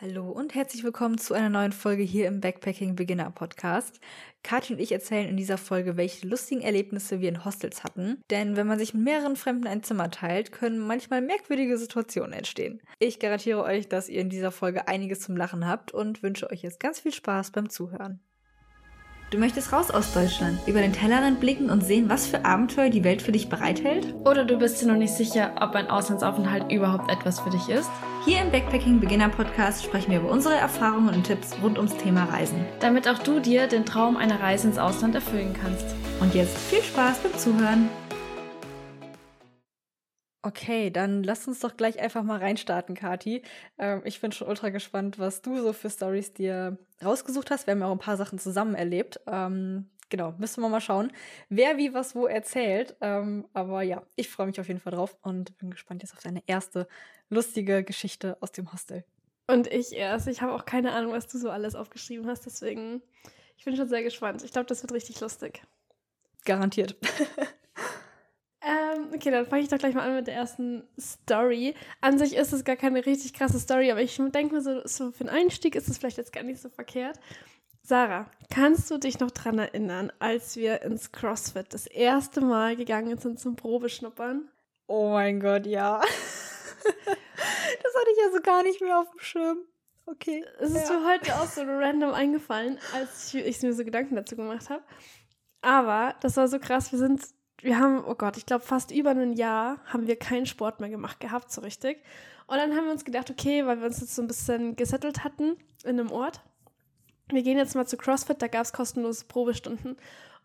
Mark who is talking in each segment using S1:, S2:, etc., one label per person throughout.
S1: Hallo und herzlich willkommen zu einer neuen Folge hier im Backpacking Beginner Podcast. Kathi und ich erzählen in dieser Folge, welche lustigen Erlebnisse wir in Hostels hatten. Denn wenn man sich mit mehreren Fremden ein Zimmer teilt, können manchmal merkwürdige Situationen entstehen. Ich garantiere euch, dass ihr in dieser Folge einiges zum Lachen habt und wünsche euch jetzt ganz viel Spaß beim Zuhören. Du möchtest raus aus Deutschland, über den Tellerrand blicken und sehen, was für Abenteuer die Welt für dich bereithält?
S2: Oder du bist dir noch nicht sicher, ob ein Auslandsaufenthalt überhaupt etwas für dich ist?
S1: Hier im Backpacking Beginner Podcast sprechen wir über unsere Erfahrungen und Tipps rund ums Thema Reisen.
S2: Damit auch du dir den Traum einer Reise ins Ausland erfüllen kannst.
S1: Und jetzt viel Spaß beim Zuhören. Okay, dann lass uns doch gleich einfach mal reinstarten, Kati. Ähm, ich bin schon ultra gespannt, was du so für Stories dir rausgesucht hast. Wir haben ja auch ein paar Sachen zusammen erlebt. Ähm, genau, müssen wir mal schauen, wer wie was wo erzählt. Ähm, aber ja, ich freue mich auf jeden Fall drauf und bin gespannt jetzt auf deine erste lustige Geschichte aus dem Hostel.
S2: Und ich erst. Ich habe auch keine Ahnung, was du so alles aufgeschrieben hast. Deswegen, ich bin schon sehr gespannt. Ich glaube, das wird richtig lustig.
S1: Garantiert.
S2: Ähm, okay, dann fange ich doch gleich mal an mit der ersten Story. An sich ist es gar keine richtig krasse Story, aber ich denke mir so, so für einen Einstieg ist es vielleicht jetzt gar nicht so verkehrt. Sarah, kannst du dich noch dran erinnern, als wir ins CrossFit das erste Mal gegangen sind zum Probeschnuppern?
S1: Oh mein Gott, ja. das hatte ich ja so gar nicht mehr auf dem Schirm. Okay.
S2: Es ist ja. mir heute auch so random eingefallen, als ich, ich mir so Gedanken dazu gemacht habe. Aber das war so krass. Wir sind wir haben, oh Gott, ich glaube fast über ein Jahr haben wir keinen Sport mehr gemacht gehabt, so richtig. Und dann haben wir uns gedacht, okay, weil wir uns jetzt so ein bisschen gesettelt hatten in einem Ort, wir gehen jetzt mal zu CrossFit, da gab es kostenlose Probestunden.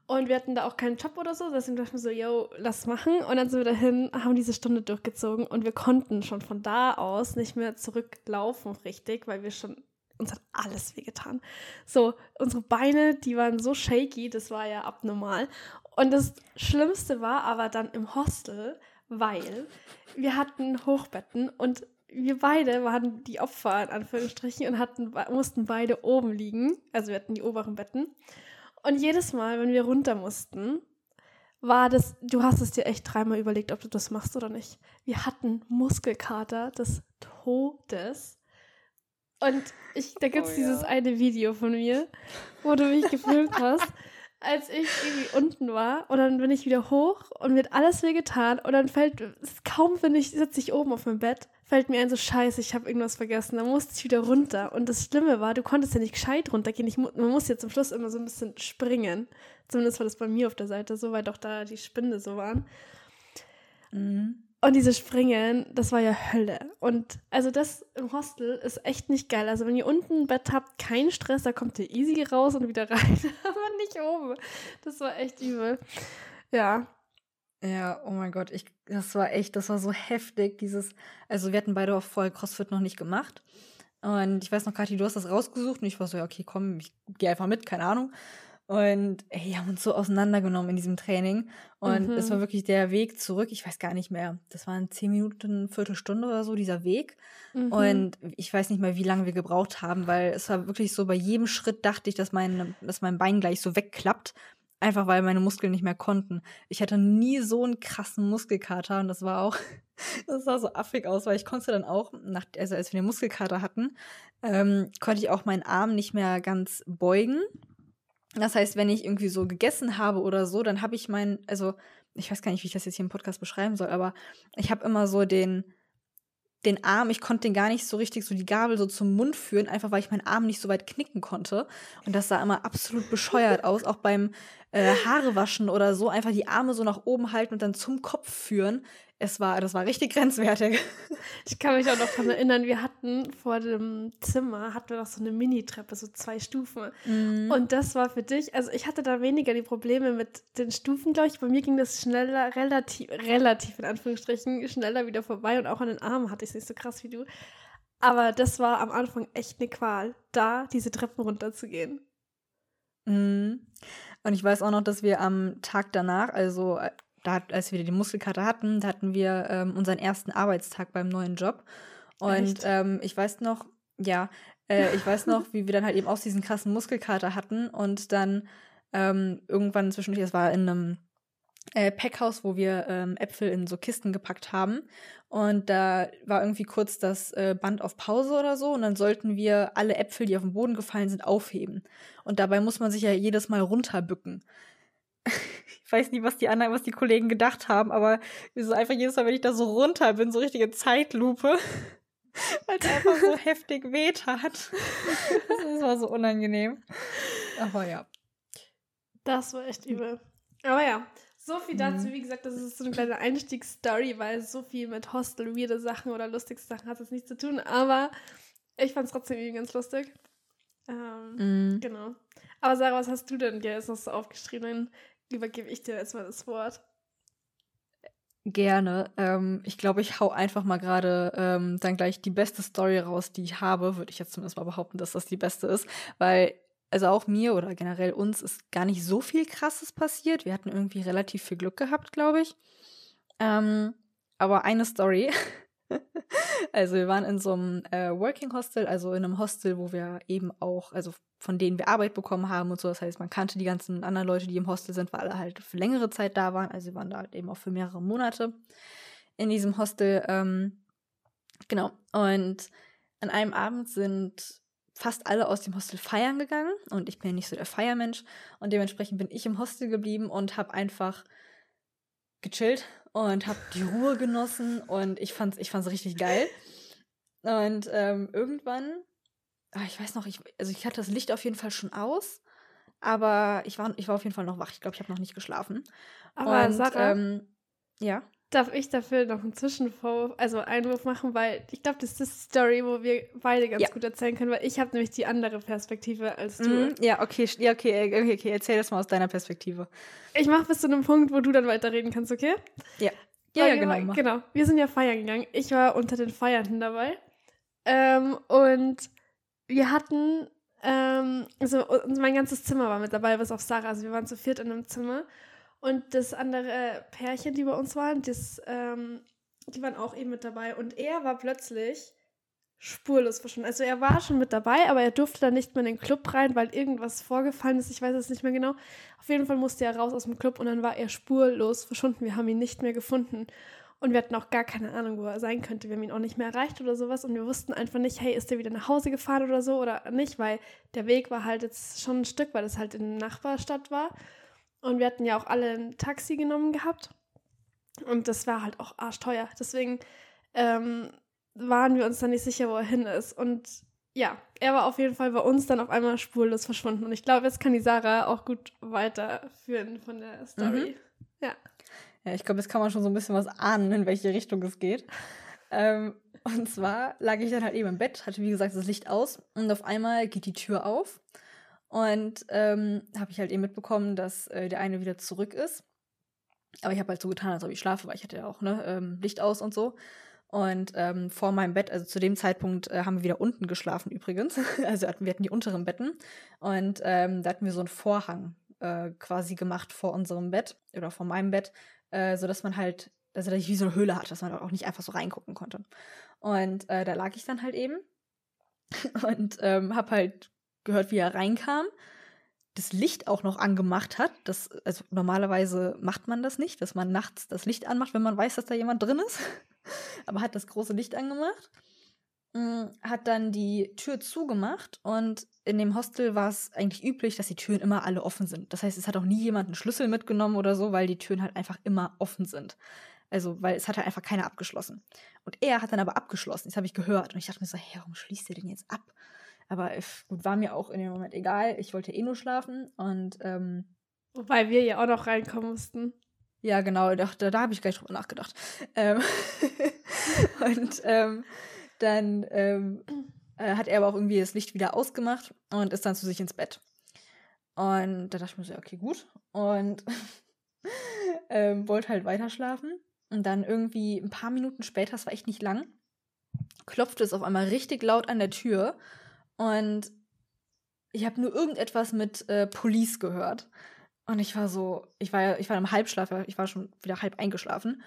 S2: Und wir hatten da auch keinen Job oder so, deswegen dachten wir so, yo, lass machen. Und dann sind wir dahin, haben diese Stunde durchgezogen und wir konnten schon von da aus nicht mehr zurücklaufen, richtig, weil wir schon, uns hat alles wehgetan. So, unsere Beine, die waren so shaky, das war ja abnormal. Und das Schlimmste war aber dann im Hostel, weil wir hatten Hochbetten und wir beide waren die Opfer in Anführungsstrichen und hatten, mussten beide oben liegen. Also wir hatten die oberen Betten. Und jedes Mal, wenn wir runter mussten, war das, du hast es dir echt dreimal überlegt, ob du das machst oder nicht. Wir hatten Muskelkater des Todes. Und ich, da gibt es oh, ja. dieses eine Video von mir, wo du mich gefilmt hast als ich irgendwie unten war und dann bin ich wieder hoch und mir hat alles weh getan und dann fällt, kaum wenn ich, sitze ich oben auf meinem Bett, fällt mir ein so scheiße, ich habe irgendwas vergessen, dann musste ich wieder runter und das Schlimme war, du konntest ja nicht gescheit runtergehen, ich, man muss ja zum Schluss immer so ein bisschen springen, zumindest war das bei mir auf der Seite so, weil doch da die Spinde so waren. Mhm. Und dieses Springen, das war ja Hölle. Und also das im Hostel ist echt nicht geil. Also wenn ihr unten ein Bett habt, kein Stress, da kommt ihr easy raus und wieder rein. Aber nicht oben. Das war echt übel. Ja.
S1: Ja, oh mein Gott, ich, das war echt, das war so heftig, dieses, also wir hatten beide auch voll CrossFit noch nicht gemacht. Und ich weiß noch, Kathi, du hast das rausgesucht und ich war so, ja, okay, komm, ich gehe einfach mit, keine Ahnung. Und ey, die haben uns so auseinandergenommen in diesem Training. Und mhm. es war wirklich der Weg zurück. Ich weiß gar nicht mehr. Das waren zehn Minuten, Viertelstunde oder so, dieser Weg. Mhm. Und ich weiß nicht mehr, wie lange wir gebraucht haben, weil es war wirklich so, bei jedem Schritt dachte ich, dass mein, dass mein Bein gleich so wegklappt. Einfach weil meine Muskeln nicht mehr konnten. Ich hatte nie so einen krassen Muskelkater und das war auch, das sah so affig aus, weil ich konnte dann auch, nach, also als wir den Muskelkater hatten, ähm, konnte ich auch meinen Arm nicht mehr ganz beugen das heißt, wenn ich irgendwie so gegessen habe oder so, dann habe ich meinen, also ich weiß gar nicht, wie ich das jetzt hier im Podcast beschreiben soll, aber ich habe immer so den, den Arm, ich konnte den gar nicht so richtig so die Gabel so zum Mund führen, einfach weil ich meinen Arm nicht so weit knicken konnte. Und das sah immer absolut bescheuert aus, auch beim äh, Haare waschen oder so, einfach die Arme so nach oben halten und dann zum Kopf führen es war, das war richtig grenzwertig.
S2: Ich kann mich auch noch daran erinnern, wir hatten vor dem Zimmer, hatten wir noch so eine Mini-Treppe, so zwei Stufen. Mhm. Und das war für dich, also ich hatte da weniger die Probleme mit den Stufen, glaube ich. Bei mir ging das schneller, relativ, relativ in Anführungsstrichen, schneller wieder vorbei und auch an den Armen hatte ich es nicht so krass wie du. Aber das war am Anfang echt eine Qual, da diese Treppen runterzugehen.
S1: Mhm. Und ich weiß auch noch, dass wir am Tag danach, also äh, da, als wir die Muskelkater hatten, da hatten wir ähm, unseren ersten Arbeitstag beim neuen Job. Und ähm, ich weiß noch, ja, äh, ich weiß noch, wie wir dann halt eben auch diesen krassen Muskelkater hatten und dann ähm, irgendwann zwischendurch, es war in einem äh, Packhaus, wo wir ähm, Äpfel in so Kisten gepackt haben. Und da war irgendwie kurz das äh, Band auf Pause oder so. Und dann sollten wir alle Äpfel, die auf den Boden gefallen sind, aufheben. Und dabei muss man sich ja jedes Mal runterbücken. ich weiß nicht, was die anderen, was die Kollegen gedacht haben, aber so einfach jedes Mal, wenn ich da so runter bin, so richtige Zeitlupe. Weil es einfach so heftig weht hat. Das war so unangenehm. Aber ja.
S2: Das war echt übel. Aber ja, so viel dazu.
S1: Mhm.
S2: Wie gesagt, das ist so eine kleine Einstiegsstory, weil so viel mit Hostel, weirde Sachen oder lustige Sachen hat es nichts zu tun. Aber ich fand es trotzdem irgendwie ganz lustig. Ähm,
S1: Mhm.
S2: Genau. Aber Sarah, was hast du denn dir jetzt noch so aufgeschrieben? Dann übergebe ich dir jetzt mal das Wort.
S1: Gerne. Ähm, ich glaube, ich hau einfach mal gerade ähm, dann gleich die beste Story raus, die ich habe. Würde ich jetzt zumindest mal behaupten, dass das die beste ist. Weil, also auch mir oder generell uns ist gar nicht so viel Krasses passiert. Wir hatten irgendwie relativ viel Glück gehabt, glaube ich. Ähm, aber eine Story. also wir waren in so einem äh, Working Hostel, also in einem Hostel, wo wir eben auch, also von denen wir Arbeit bekommen haben und so. Das heißt, man kannte die ganzen anderen Leute, die im Hostel sind, weil alle halt für längere Zeit da waren. Also sie waren da halt eben auch für mehrere Monate in diesem Hostel. Ähm, genau. Und an einem Abend sind fast alle aus dem Hostel feiern gegangen und ich bin ja nicht so der Feiermensch und dementsprechend bin ich im Hostel geblieben und habe einfach gechillt und habe die Ruhe genossen und ich fand's, ich fand's richtig geil. Und ähm, irgendwann, ah, ich weiß noch, ich, also ich hatte das Licht auf jeden Fall schon aus, aber ich war, ich war auf jeden Fall noch wach. Ich glaube, ich habe noch nicht geschlafen.
S2: Aber
S1: und,
S2: Sarah,
S1: ähm, ja.
S2: Darf ich dafür noch einen Zwischenvorwurf, also Einwurf machen, weil ich glaube, das ist die Story, wo wir beide ganz
S1: Ja.
S2: gut erzählen können, weil ich habe nämlich die andere Perspektive als du.
S1: Mhm, ja, okay, ja, okay, äh, okay, okay, erzähl das mal aus deiner Perspektive.
S2: Ich mache bis zu einem Punkt, wo du dann weiterreden kannst, okay?
S1: Ja, ja,
S2: wir
S1: genau.
S2: war- genau. Wir sind ja feiern gegangen. Ich war unter den Feiernden dabei. Ähm, und wir hatten, ähm, also mein ganzes Zimmer war mit dabei, bis auf Sarah. Also wir waren zu viert in einem Zimmer. Und das andere Pärchen, die bei uns waren, das, ähm, die waren auch eben mit dabei. Und er war plötzlich spurlos verschwunden. Also er war schon mit dabei, aber er durfte dann nicht mehr in den Club rein, weil irgendwas vorgefallen ist. Ich weiß es nicht mehr genau. Auf jeden Fall musste er raus aus dem Club und dann war er spurlos verschwunden. Wir haben ihn nicht mehr gefunden. Und wir hatten auch gar keine Ahnung, wo er sein könnte. Wir haben ihn auch nicht mehr erreicht oder sowas. Und wir wussten einfach nicht, hey, ist der wieder nach Hause gefahren oder so oder nicht, weil der Weg war halt jetzt schon ein Stück, weil das halt in der Nachbarstadt war. Und wir hatten ja auch alle ein Taxi genommen gehabt. Und das war halt auch arschteuer. Deswegen ähm, waren wir uns dann nicht sicher, wo er hin ist. Und ja, er war auf jeden Fall bei uns dann auf einmal spurlos verschwunden. Und ich glaube, jetzt kann die Sarah auch gut weiterführen von der Story. Ja.
S1: Ja, ich glaube, jetzt kann man schon so ein bisschen was ahnen, in welche Richtung es geht. Ähm, und zwar lag ich dann halt eben im Bett, hatte wie gesagt das Licht aus und auf einmal geht die Tür auf und ähm, habe ich halt eben mitbekommen, dass äh, der eine wieder zurück ist. Aber ich habe halt so getan, als ob ich schlafe, weil ich hatte ja auch ne, ähm, Licht aus und so. Und ähm, vor meinem Bett, also zu dem Zeitpunkt äh, haben wir wieder unten geschlafen übrigens. Also hatten, wir hatten die unteren Betten und ähm, da hatten wir so einen Vorhang äh, quasi gemacht vor unserem Bett oder vor meinem Bett, äh, sodass man halt, also dass ich wie so eine Höhle hatte, dass man auch nicht einfach so reingucken konnte. Und äh, da lag ich dann halt eben und ähm, habe halt gehört, wie er reinkam, das Licht auch noch angemacht hat. Das, also normalerweise macht man das nicht, dass man nachts das Licht anmacht, wenn man weiß, dass da jemand drin ist. Aber hat das große Licht angemacht, mm, hat dann die Tür zugemacht und in dem Hostel war es eigentlich üblich, dass die Türen immer alle offen sind. Das heißt, es hat auch nie jemand einen Schlüssel mitgenommen oder so, weil die Türen halt einfach immer offen sind. Also, weil es hat halt einfach keiner abgeschlossen. Und er hat dann aber abgeschlossen. Das habe ich gehört. Und ich dachte mir so, hey, warum schließt ihr den jetzt ab? Aber gut, war mir auch in dem Moment egal. Ich wollte eh nur schlafen. Und ähm,
S2: Wobei wir ja auch noch reinkommen mussten.
S1: ja, genau, da, da, da habe ich gleich drüber nachgedacht. Ähm, und ähm, dann ähm, äh, hat er aber auch irgendwie das Licht wieder ausgemacht und ist dann zu sich ins Bett. Und da dachte ich mir so, okay, gut. Und ähm, wollte halt weiter schlafen. Und dann irgendwie ein paar Minuten später, das war echt nicht lang, klopfte es auf einmal richtig laut an der Tür. Und ich habe nur irgendetwas mit äh, Police gehört. Und ich war so, ich war ich war im Halbschlaf, ich war schon wieder halb eingeschlafen.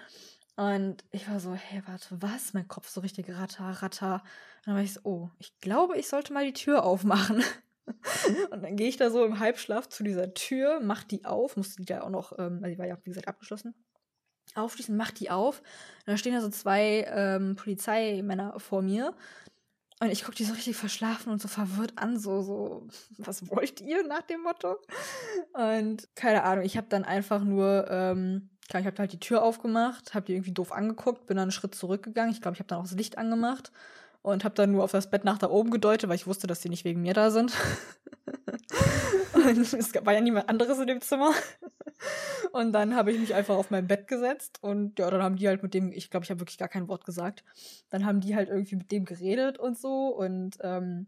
S1: Und ich war so, hey, warte, was? Mein Kopf so richtig ratter, ratter. Und dann war ich so, oh, ich glaube, ich sollte mal die Tür aufmachen. und dann gehe ich da so im Halbschlaf zu dieser Tür, mach die auf, musste die da auch noch, ähm, also die war ja, wie gesagt, abgeschlossen. Aufschließen, mach die auf. Und da stehen da so zwei ähm, Polizeimänner vor mir. Und ich gucke die so richtig verschlafen und so verwirrt an, so, so, was wollt ihr nach dem Motto? Und keine Ahnung, ich habe dann einfach nur, ähm, klar, ich habe halt die Tür aufgemacht, habe die irgendwie doof angeguckt, bin dann einen Schritt zurückgegangen. Ich glaube, ich habe dann auch das Licht angemacht und habe dann nur auf das Bett nach da oben gedeutet, weil ich wusste, dass die nicht wegen mir da sind. es war ja niemand anderes in dem Zimmer. Und dann habe ich mich einfach auf mein Bett gesetzt und ja, dann haben die halt mit dem, ich glaube, ich habe wirklich gar kein Wort gesagt. Dann haben die halt irgendwie mit dem geredet und so und ähm,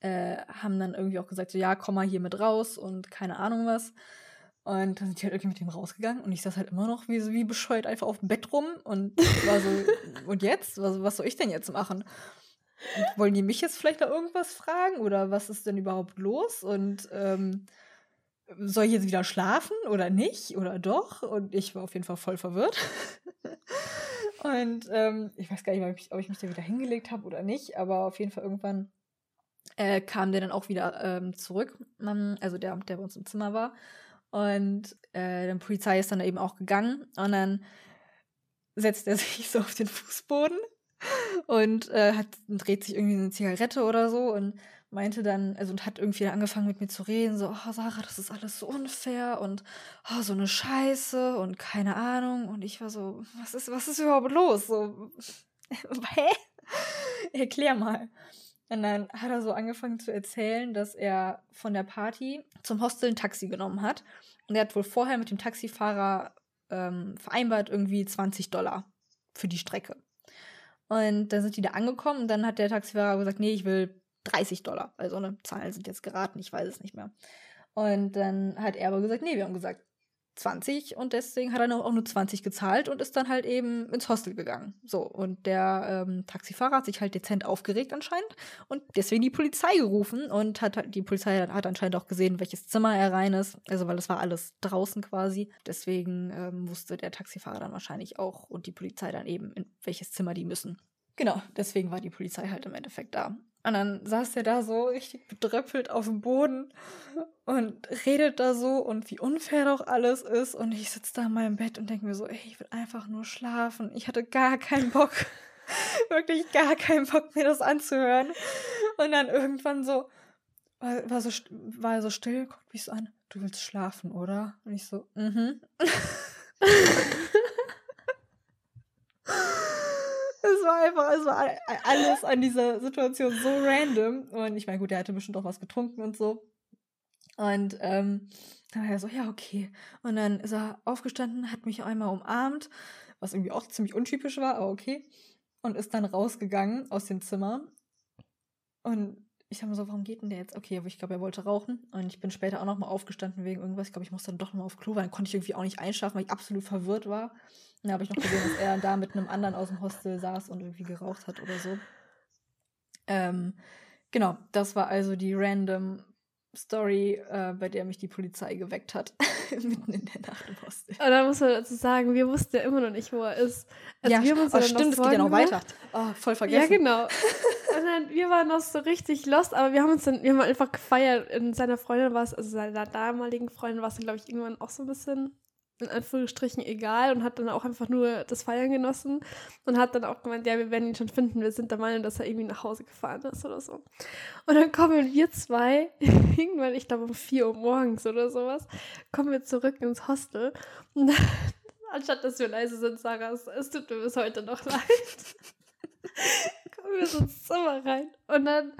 S1: äh, haben dann irgendwie auch gesagt, so ja, komm mal hier mit raus und keine Ahnung was. Und dann sind die halt irgendwie mit dem rausgegangen und ich saß halt immer noch wie, wie bescheuert einfach auf dem Bett rum und war so, und jetzt? Was, was soll ich denn jetzt machen? Und wollen die mich jetzt vielleicht noch irgendwas fragen oder was ist denn überhaupt los? Und ähm, soll ich jetzt wieder schlafen oder nicht oder doch? Und ich war auf jeden Fall voll verwirrt. und ähm, ich weiß gar nicht, ob ich, ob ich mich da wieder hingelegt habe oder nicht, aber auf jeden Fall irgendwann äh, kam der dann auch wieder ähm, zurück, also der, der bei uns im Zimmer war. Und äh, die Polizei ist dann eben auch gegangen und dann setzt er sich so auf den Fußboden und äh, hat, dreht sich irgendwie eine Zigarette oder so und meinte dann, also und hat irgendwie angefangen mit mir zu reden, so, oh Sarah, das ist alles so unfair und oh, so eine Scheiße und keine Ahnung. Und ich war so, was ist, was ist überhaupt los? So, hä? Erklär mal. Und dann hat er so angefangen zu erzählen, dass er von der Party zum Hostel ein Taxi genommen hat. Und er hat wohl vorher mit dem Taxifahrer ähm, vereinbart, irgendwie 20 Dollar für die Strecke. Und dann sind die da angekommen und dann hat der Taxifahrer gesagt, nee, ich will 30 Dollar. Also ne, Zahlen sind jetzt geraten, ich weiß es nicht mehr. Und dann hat er aber gesagt, nee, wir haben gesagt 20 und deswegen hat er auch nur 20 gezahlt und ist dann halt eben ins Hostel gegangen. So, und der ähm, Taxifahrer hat sich halt dezent aufgeregt anscheinend und deswegen die Polizei gerufen und hat halt, die Polizei hat anscheinend auch gesehen, welches Zimmer er rein ist, also weil es war alles draußen quasi. Deswegen ähm, wusste der Taxifahrer dann wahrscheinlich auch und die Polizei dann eben, in welches Zimmer die müssen. Genau, deswegen war die Polizei halt im Endeffekt da. Und dann saß er da so richtig bedröppelt auf dem Boden und redet da so und wie unfair doch alles ist. Und ich sitze da in meinem Bett und denke mir so, ey, ich will einfach nur schlafen. Ich hatte gar keinen Bock, wirklich gar keinen Bock, mir das anzuhören. Und dann irgendwann so, war, war so, war er so still, guckt mich so an, du willst schlafen, oder? Und ich so, mhm. Es war einfach, es war alles an dieser Situation so random. Und ich meine, gut, der hatte bestimmt auch was getrunken und so. Und ähm, dann war er so, ja, okay. Und dann ist er aufgestanden, hat mich einmal umarmt, was irgendwie auch ziemlich untypisch war, aber okay. Und ist dann rausgegangen aus dem Zimmer. Und ich habe mir so, warum geht denn der jetzt? Okay, aber ich glaube, er wollte rauchen. Und ich bin später auch nochmal aufgestanden wegen irgendwas. Ich glaube, ich musste dann doch nochmal auf Klo, weil dann konnte ich irgendwie auch nicht einschlafen, weil ich absolut verwirrt war. Dann habe ich noch gesehen, dass er da mit einem anderen aus dem Hostel saß und irgendwie geraucht hat oder so. Ähm, genau, das war also die random Story, äh, bei der mich die Polizei geweckt hat, mitten in der Nacht im Hostel.
S2: Und da muss man dazu sagen, wir wussten ja immer noch nicht, wo er ist.
S1: Also ja, wir haben uns oh, stimmt, es geht ja noch weiter. Oh, voll vergessen.
S2: Ja, genau. Dann, wir waren noch so richtig lost, aber wir haben uns dann, wir haben einfach gefeiert. In seiner Freundin war es, also seiner damaligen Freundin war es, glaube ich, irgendwann auch so ein bisschen in Anführungsstrichen egal und hat dann auch einfach nur das Feiern genossen und hat dann auch gemeint, ja, wir werden ihn schon finden, wir sind der Meinung, dass er irgendwie nach Hause gefahren ist oder so. Und dann kommen wir zwei, irgendwann, ich glaube um 4 Uhr morgens oder sowas, kommen wir zurück ins Hostel und anstatt dass wir leise sind, Sarah, es tut mir bis heute noch leid. Kommen wir so ins Zimmer rein und dann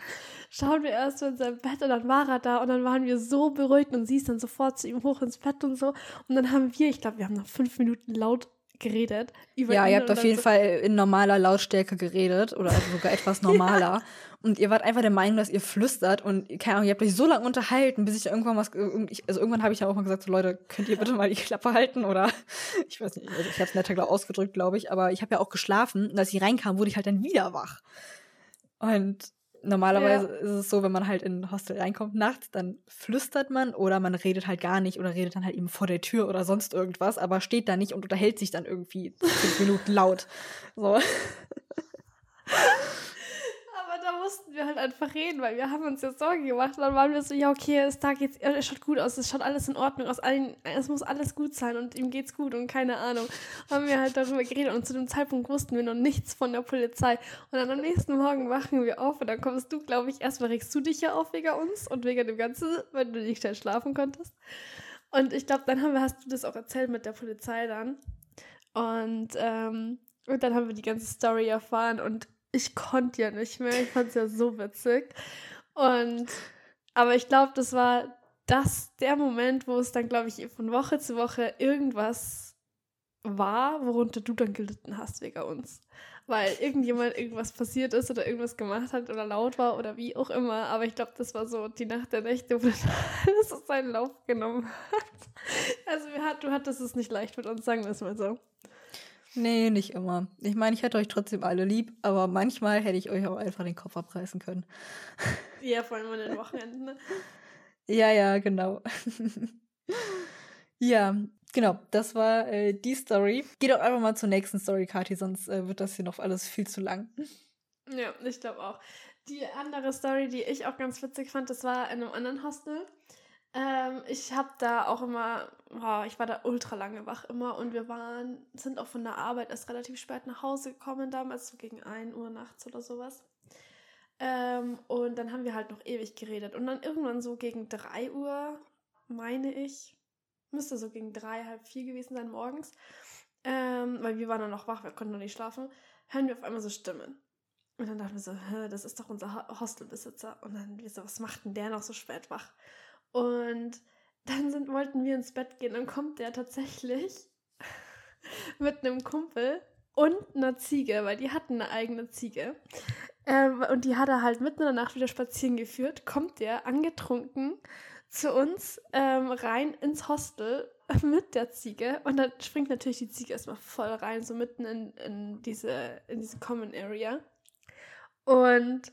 S2: schauen wir erst in sein Bett und dann war er da und dann waren wir so beruhigt und sie ist dann sofort zu ihm hoch ins Bett und so. Und dann haben wir, ich glaube, wir haben noch fünf Minuten laut geredet.
S1: ja, ihr habt auf jeden so Fall in normaler Lautstärke geredet oder also sogar etwas normaler. ja. Und ihr wart einfach der Meinung, dass ihr flüstert und keine Ahnung, ihr habt euch so lange unterhalten, bis ich irgendwann was, also irgendwann habe ich ja auch mal gesagt, so Leute, könnt ihr bitte mal die Klappe halten oder ich weiß nicht, also ich habe es netter glaub, ausgedrückt, glaube ich, aber ich habe ja auch geschlafen und als ich reinkam, wurde ich halt dann wieder wach. Und Normalerweise ja. ist es so, wenn man halt in ein Hostel reinkommt nachts, dann flüstert man oder man redet halt gar nicht oder redet dann halt eben vor der Tür oder sonst irgendwas, aber steht da nicht und unterhält sich dann irgendwie fünf Minuten laut. So.
S2: Da mussten wir halt einfach reden, weil wir haben uns ja Sorgen gemacht. Und dann waren wir so, ja, okay, es Tag jetzt, es schaut gut aus, es schaut alles in Ordnung aus, allen, es muss alles gut sein und ihm geht's gut und keine Ahnung. Haben wir halt darüber geredet und zu dem Zeitpunkt wussten wir noch nichts von der Polizei. Und dann am nächsten Morgen wachen wir auf und dann kommst du, glaube ich, erstmal regst du dich ja auf wegen uns und wegen dem Ganzen, weil du nicht schnell schlafen konntest. Und ich glaube, dann haben wir, hast du das auch erzählt mit der Polizei dann. Und, ähm, und dann haben wir die ganze Story erfahren und ich konnte ja nicht mehr. Ich fand es ja so witzig. Und aber ich glaube, das war das der Moment, wo es dann, glaube ich, von Woche zu Woche irgendwas war, worunter du dann gelitten hast wegen uns. Weil irgendjemand irgendwas passiert ist oder irgendwas gemacht hat oder laut war oder wie auch immer. Aber ich glaube, das war so die Nacht der Nächte, wo dann alles seinen Lauf genommen hat. Also du hattest es nicht leicht mit uns, sagen wir es mal so.
S1: Nee, nicht immer. Ich meine, ich hätte euch trotzdem alle lieb, aber manchmal hätte ich euch auch einfach den Kopf abreißen können.
S2: Ja, vor allem an den Wochenenden. Ne?
S1: ja, ja, genau. ja, genau. Das war äh, die Story. Geh doch einfach mal zur nächsten Story, Kati, sonst äh, wird das hier noch alles viel zu lang.
S2: Ja, ich glaube auch. Die andere Story, die ich auch ganz witzig fand, das war in einem anderen Hostel. Ähm, ich habe da auch immer, oh, ich war da ultra lange wach immer und wir waren, sind auch von der Arbeit erst relativ spät nach Hause gekommen damals, so gegen 1 Uhr nachts oder sowas. Ähm, und dann haben wir halt noch ewig geredet. Und dann irgendwann so gegen 3 Uhr, meine ich, müsste so gegen 3, halb 4 gewesen sein morgens, ähm, weil wir waren dann noch wach, wir konnten noch nicht schlafen, hören wir auf einmal so Stimmen. Und dann dachten wir so, das ist doch unser Hostelbesitzer. Und dann wir so, was macht denn der noch so spät wach? Und dann sind, wollten wir ins Bett gehen. Dann kommt der tatsächlich mit einem Kumpel und einer Ziege, weil die hatten eine eigene Ziege. Ähm, und die hat er halt mitten in der Nacht wieder spazieren geführt. Kommt der angetrunken zu uns ähm, rein ins Hostel mit der Ziege. Und dann springt natürlich die Ziege erstmal voll rein, so mitten in, in, diese, in diese Common Area. Und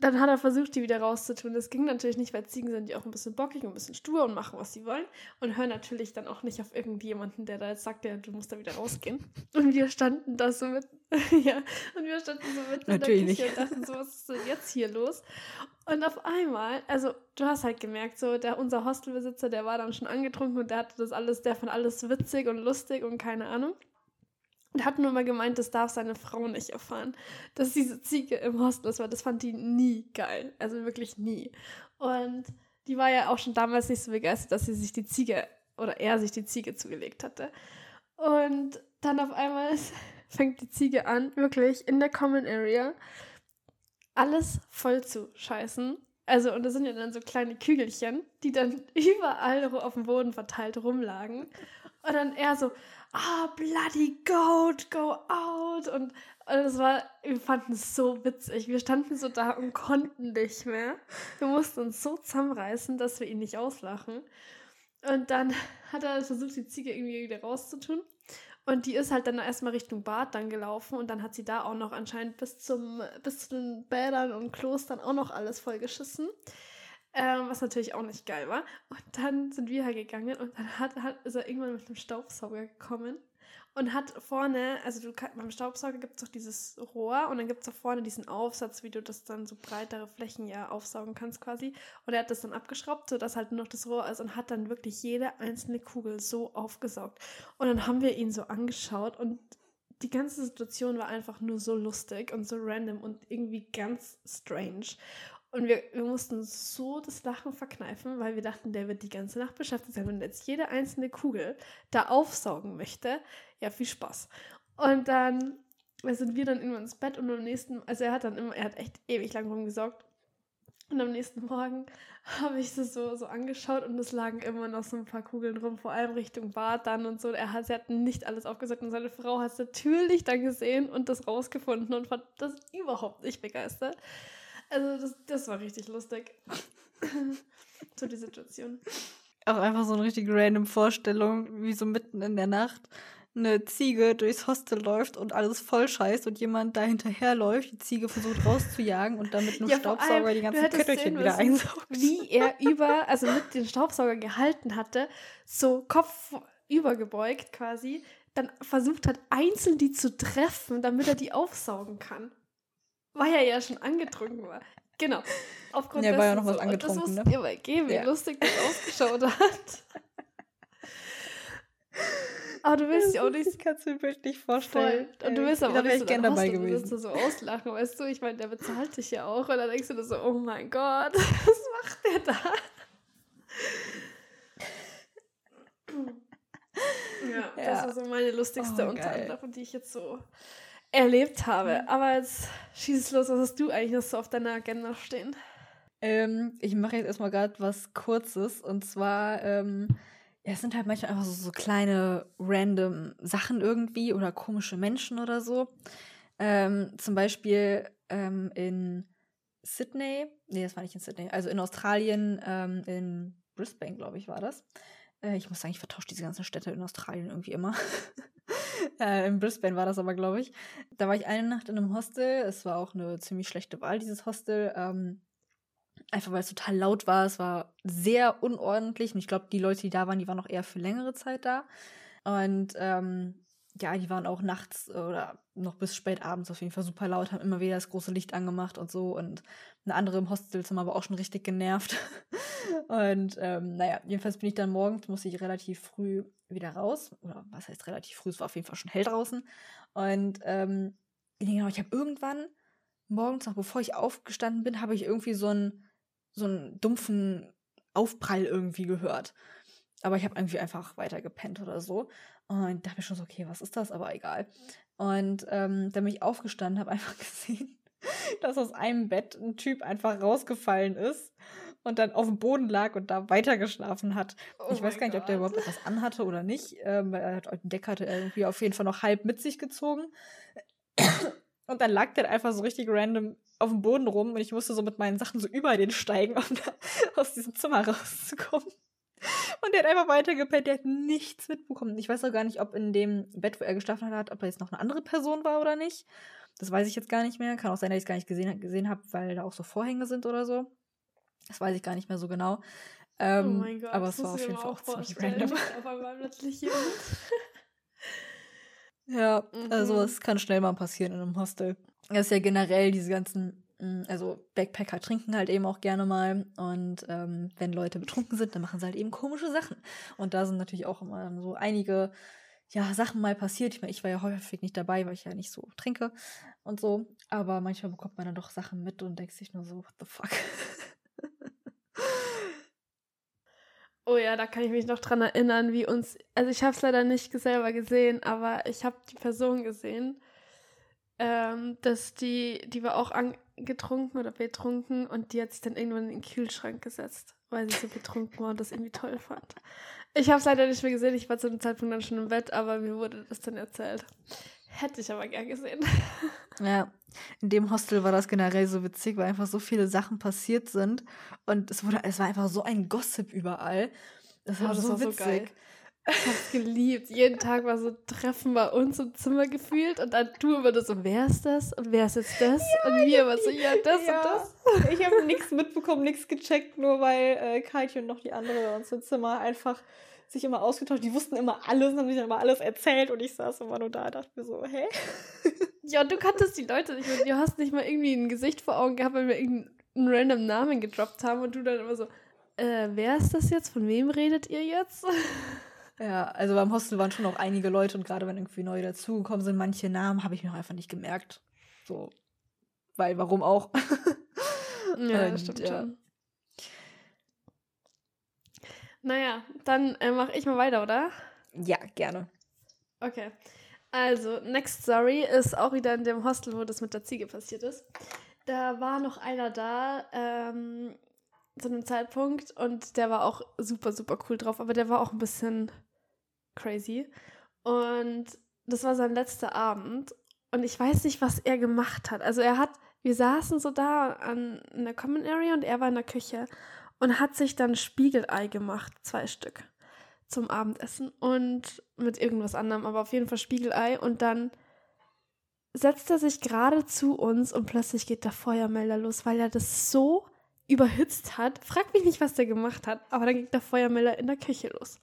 S2: dann hat er versucht, die wieder rauszutun. Das ging natürlich nicht, weil Ziegen sind die auch ein bisschen bockig und ein bisschen stur und machen, was sie wollen. Und hören natürlich dann auch nicht auf irgendjemanden, der da jetzt sagt, ja, du musst da wieder rausgehen. Und wir standen da so mit, ja, und wir standen so mit natürlich in der Küche nicht. und dachten so, was ist denn jetzt hier los? Und auf einmal, also du hast halt gemerkt, so der, unser Hostelbesitzer, der war dann schon angetrunken und der hatte das alles, der fand alles witzig und lustig und keine Ahnung. Und hat nur mal gemeint, das darf seine Frau nicht erfahren, dass diese Ziege im Hostel ist, weil das fand die nie geil. Also wirklich nie. Und die war ja auch schon damals nicht so begeistert, dass sie sich die Ziege oder er sich die Ziege zugelegt hatte. Und dann auf einmal fängt die Ziege an, wirklich in der Common Area alles voll zu scheißen. Also, und da sind ja dann so kleine Kügelchen, die dann überall auf dem Boden verteilt rumlagen. Und dann er so, oh, bloody goat, go out. Und, das war, wir fanden es so witzig. Wir standen so da und konnten nicht mehr. Wir mussten uns so zusammenreißen, dass wir ihn nicht auslachen. Und dann hat er versucht, die Ziege irgendwie wieder rauszutun. Und die ist halt dann erstmal Richtung Bad dann gelaufen und dann hat sie da auch noch anscheinend bis zum bis zu den Bädern und Klostern auch noch alles vollgeschissen. Ähm, was natürlich auch nicht geil war. Und dann sind wir halt gegangen und dann hat, hat, ist er irgendwann mit einem Staubsauger gekommen und hat vorne, also du kann, beim Staubsauger gibt es doch dieses Rohr und dann gibt es da vorne diesen Aufsatz, wie du das dann so breitere Flächen ja aufsaugen kannst quasi. Und er hat das dann abgeschraubt, sodass halt nur noch das Rohr ist und hat dann wirklich jede einzelne Kugel so aufgesaugt. Und dann haben wir ihn so angeschaut und die ganze Situation war einfach nur so lustig und so random und irgendwie ganz strange. Und wir, wir mussten so das Lachen verkneifen, weil wir dachten, der wird die ganze Nacht beschäftigt sein. Wenn jetzt jede einzelne Kugel da aufsaugen möchte, ja, viel Spaß. Und dann sind wir dann irgendwann ins Bett und am nächsten, also er hat dann immer, er hat echt ewig lang rumgesaugt. Und am nächsten Morgen habe ich das so, so angeschaut und es lagen immer noch so ein paar Kugeln rum, vor allem Richtung Bad dann und so. Er hat, sie hat nicht alles aufgesaugt und seine Frau hat es natürlich dann gesehen und das rausgefunden und fand das überhaupt nicht begeistert. Also das, das war richtig lustig. so die Situation.
S1: Auch einfach so eine richtig random Vorstellung, wie so mitten in der Nacht eine Ziege durchs Hostel läuft und alles voll scheißt und jemand da hinterherläuft, die Ziege versucht rauszujagen und dann mit einem ja, Staubsauger allem, die ganzen Köttelchen wieder einsaugt.
S2: Wie er über, also mit dem Staubsauger gehalten hatte, so Kopf übergebeugt quasi, dann versucht hat, einzeln die zu treffen, damit er die aufsaugen kann. Weil er ja schon angetrunken war. Genau. Aufgrund
S1: Ja, war ja noch was
S2: so. Und
S1: angetrunken,
S2: Das
S1: ne?
S2: musst ihr mal geben, wie
S1: Ja.
S2: lustig das ausgeschaut hat. Aber du willst ja auch nicht
S1: Ich kann es mir
S2: voll.
S1: vorstellen.
S2: Und du willst aber auch nicht
S1: ich
S2: so
S1: gern dabei
S2: du
S1: gewesen.
S2: du so auslachen, weißt du? Ich meine, der bezahlt dich ja auch. Und dann denkst du dir so, oh mein Gott, was macht der da? Ja, das
S1: Ja.
S2: war so meine lustigste
S1: Oh,
S2: unter
S1: geil.
S2: anderem, die ich jetzt so erlebt habe. Aber jetzt schieß es los, was hast du eigentlich noch so auf deiner Agenda stehen?
S1: Ähm, ich mache jetzt erstmal gerade was Kurzes. Und zwar, ähm, ja, es sind halt manchmal einfach so, so kleine random Sachen irgendwie oder komische Menschen oder so. Ähm, zum Beispiel ähm, in Sydney, nee, das war nicht in Sydney, also in Australien, ähm, in Brisbane, glaube ich, war das. Äh, ich muss sagen, ich vertausche diese ganzen Städte in Australien irgendwie immer. äh, in Brisbane war das aber, glaube ich. Da war ich eine Nacht in einem Hostel. Es war auch eine ziemlich schlechte Wahl, dieses Hostel. Ähm, einfach weil es total laut war. Es war sehr unordentlich. Und ich glaube, die Leute, die da waren, die waren auch eher für längere Zeit da. Und ähm, ja, die waren auch nachts oder noch bis spät abends auf jeden Fall super laut, haben immer wieder das große Licht angemacht und so. Und eine andere im Hostelzimmer war auch schon richtig genervt. und ähm, naja, jedenfalls bin ich dann morgens, musste ich relativ früh wieder raus. Oder was heißt relativ früh? Es war auf jeden Fall schon hell draußen. Und ähm, genau, ich habe irgendwann morgens, noch bevor ich aufgestanden bin, habe ich irgendwie so einen, so einen dumpfen Aufprall irgendwie gehört. Aber ich habe irgendwie einfach weiter gepennt oder so. Und da habe ich schon so, okay, was ist das? Aber egal. Und ähm, dann bin ich aufgestanden, habe einfach gesehen, dass aus einem Bett ein Typ einfach rausgefallen ist und dann auf dem Boden lag und da weiter geschlafen hat.
S2: Oh
S1: ich weiß gar nicht, ob der
S2: Gott.
S1: überhaupt etwas anhatte oder nicht. Ähm, weil er hat den Deck hatte irgendwie auf jeden Fall noch halb mit sich gezogen. Und dann lag der einfach so richtig random auf dem Boden rum und ich musste so mit meinen Sachen so über den steigen, um da aus diesem Zimmer rauszukommen. Und der hat einfach weitergepennt, der hat nichts mitbekommen. Ich weiß auch gar nicht, ob in dem Bett, wo er geschlafen hat, ob da jetzt noch eine andere Person war oder nicht. Das weiß ich jetzt gar nicht mehr. Kann auch sein, dass ich es gar nicht gesehen, gesehen habe, weil da auch so Vorhänge sind oder so. Das weiß ich gar nicht mehr so genau. Ähm,
S2: oh mein Gott,
S1: aber es war auf jeden Fall auch ziemlich random. Ja, also
S2: Mhm.
S1: es kann schnell mal passieren in einem Hostel. Das ist ja generell diese ganzen, also Backpacker trinken halt eben auch gerne mal und ähm, wenn Leute betrunken sind, dann machen sie halt eben komische Sachen. Und da sind natürlich auch immer so einige ja, Sachen mal passiert. Ich meine, ich war ja häufig nicht dabei, weil ich ja nicht so trinke und so. Aber manchmal bekommt man dann doch Sachen mit und denkt sich nur so, what the fuck.
S2: Oh ja, da kann ich mich noch dran erinnern, wie uns. Also ich habe es leider nicht selber gesehen, aber ich habe die Person gesehen, ähm, dass die, die war auch angetrunken oder betrunken und die hat sich dann irgendwann in den Kühlschrank gesetzt, weil sie so betrunken war und das irgendwie toll fand. Ich habe es leider nicht mehr gesehen, ich war zu dem Zeitpunkt dann schon im Bett, aber mir wurde das dann erzählt. Hätte ich aber gern gesehen.
S1: Ja, in dem Hostel war das generell so witzig, weil einfach so viele Sachen passiert sind und es wurde, es war einfach so ein Gossip überall. Das war
S2: Oh, das
S1: so
S2: war so
S1: witzig.
S2: geil. Ich hab's geliebt. Jeden Tag war so Treffen bei uns im Zimmer gefühlt und dann du immer so, wer ist das und wer ist jetzt das? und wir immer so, ja, das
S1: Ja.
S2: und das.
S1: Ich habe nichts mitbekommen, nichts gecheckt, nur weil äh, Kaiti und noch die andere bei uns im Zimmer einfach sich immer ausgetauscht. Die wussten immer alles, haben sich dann immer alles erzählt und ich saß immer nur da und dachte mir so, hä?
S2: Ja, und du kanntest die Leute nicht mehr. Du hast nicht mal irgendwie ein Gesicht vor Augen gehabt, weil wir irgendeinen random Namen gedroppt haben und du dann immer so, äh, wer ist das jetzt? Von wem redet ihr jetzt?
S1: Ja, also beim Hostel waren schon auch einige Leute und gerade wenn irgendwie neue dazugekommen sind, manche Namen habe ich mir auch einfach nicht gemerkt. So, weil warum auch?
S2: Ja,
S1: Und,
S2: stimmt
S1: ja.
S2: schon. Naja, dann äh, mache ich mal weiter, oder?
S1: Ja, gerne.
S2: Okay. Also, Next Story ist auch wieder in dem Hostel, wo das mit der Ziege passiert ist. Da war noch einer da, ähm, zu einem Zeitpunkt und der war auch super, super cool drauf, aber der war auch ein bisschen crazy. Und das war sein letzter Abend und ich weiß nicht, was er gemacht hat. Also er hat, wir saßen so da an, in der Common Area und er war in der Küche und hat sich dann Spiegelei gemacht, zwei Stück zum Abendessen und mit irgendwas anderem, aber auf jeden Fall Spiegelei und dann setzt er sich gerade zu uns und plötzlich geht der Feuermelder los, weil er das so überhitzt hat. Frag mich nicht, was der gemacht hat, aber dann geht der Feuermelder in der Küche los.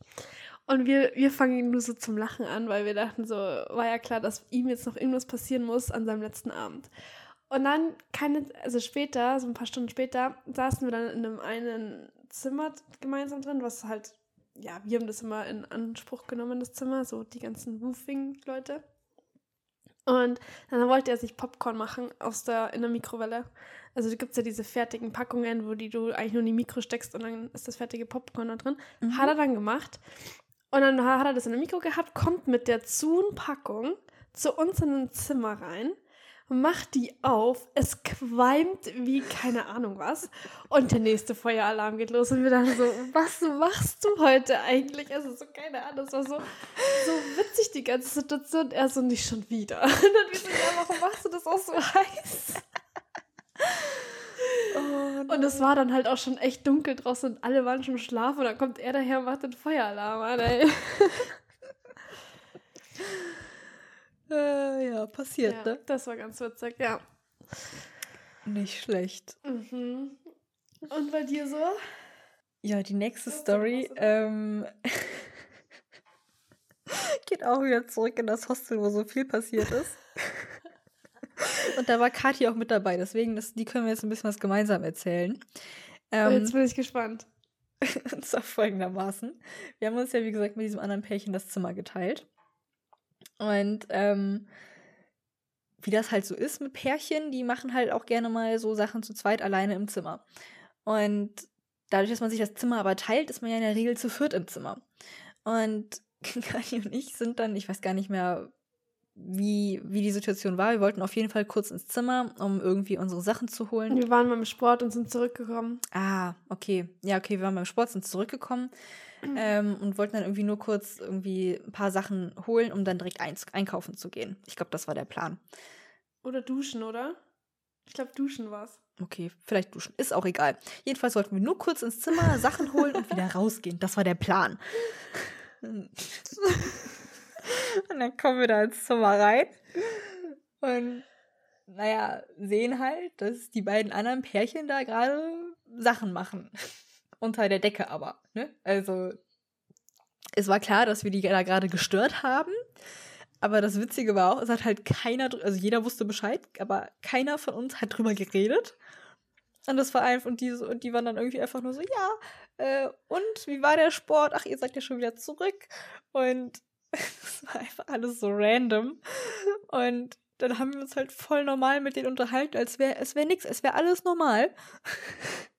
S2: Und wir, wir fangen nur so zum Lachen an, weil wir dachten so, war ja klar, dass ihm jetzt noch irgendwas passieren muss an seinem letzten Abend. Und dann, keine, also später, so ein paar Stunden später, saßen wir dann in einem einen Zimmer gemeinsam drin, was halt, ja, wir haben das immer in Anspruch genommen, das Zimmer, so die ganzen Woofing-Leute. Und dann wollte er sich Popcorn machen aus der, in der Mikrowelle. Also da gibt es ja diese fertigen Packungen, wo die du eigentlich nur in die Mikro steckst und dann ist das fertige Popcorn da drin.
S1: Mhm.
S2: Hat er dann gemacht. Und dann hat er das in der Mikro gehabt, kommt mit der Zuhn-Packung zu uns in ein Zimmer rein, macht die auf, es qualmt wie keine Ahnung was und der nächste Feueralarm geht los und wir dann so, was machst du heute eigentlich? Also so, keine Ahnung, das war so, so witzig die ganze Situation. Er so, nicht schon wieder. Und dann wir so, warum machst du das auch so heiß?
S1: Oh,
S2: Und es war dann halt auch schon echt dunkel draußen und alle waren schon schlafen und dann kommt er daher und macht den Feueralarm an, ey.
S1: äh, ja, passiert,
S2: Ja,
S1: ne?
S2: das war ganz witzig, ja.
S1: Nicht schlecht.
S2: Mhm. Und bei dir so?
S1: Ja, die nächste
S2: Was
S1: Story ähm, geht auch wieder zurück in das Hostel, wo so viel passiert ist. Und da war Kathi auch mit dabei, deswegen, das, die können wir jetzt ein bisschen was gemeinsam erzählen. Ähm,
S2: Jetzt bin ich gespannt.
S1: und zwar folgendermaßen. Wir haben uns ja, wie gesagt, mit diesem anderen Pärchen das Zimmer geteilt. Und ähm, wie das halt so ist mit Pärchen, die machen halt auch gerne mal so Sachen zu zweit alleine im Zimmer. Und dadurch, dass man sich das Zimmer aber teilt, ist man ja in der Regel zu viert im Zimmer. Und Kani und ich sind dann, ich weiß gar nicht mehr, wie, wie die Situation war. Wir wollten auf jeden Fall kurz ins Zimmer, um irgendwie unsere Sachen zu holen.
S2: Wir waren beim Sport und sind zurückgekommen.
S1: Ah, okay. Ja, okay, wir waren beim Sport, sind zurückgekommen ähm, und wollten dann irgendwie nur kurz irgendwie ein paar Sachen holen, um dann direkt einkaufen zu gehen. Ich glaube, das war der Plan.
S2: Oder duschen, oder? Ich glaube, duschen war's.
S1: Okay, vielleicht duschen. Ist auch egal. Jedenfalls wollten wir nur kurz ins Zimmer Sachen holen und wieder rausgehen. Das war der Plan. und dann kommen wir da ins Zimmer rein und naja, sehen halt, dass die beiden anderen Pärchen da gerade Sachen machen. Unter der Decke aber, ne? Also, es war klar, dass wir die da gerade gestört haben. Aber das Witzige war auch, es hat halt keiner, also jeder wusste Bescheid, aber keiner von uns hat drüber geredet. Und das war einfach, und die, und die waren dann irgendwie einfach nur so, ja, äh, und wie war der Sport? Ach, ihr seid ja schon wieder zurück. Und es war einfach alles so random. Und dann haben wir uns halt voll normal mit denen unterhalten, als wäre es wäre nix, es wäre alles normal.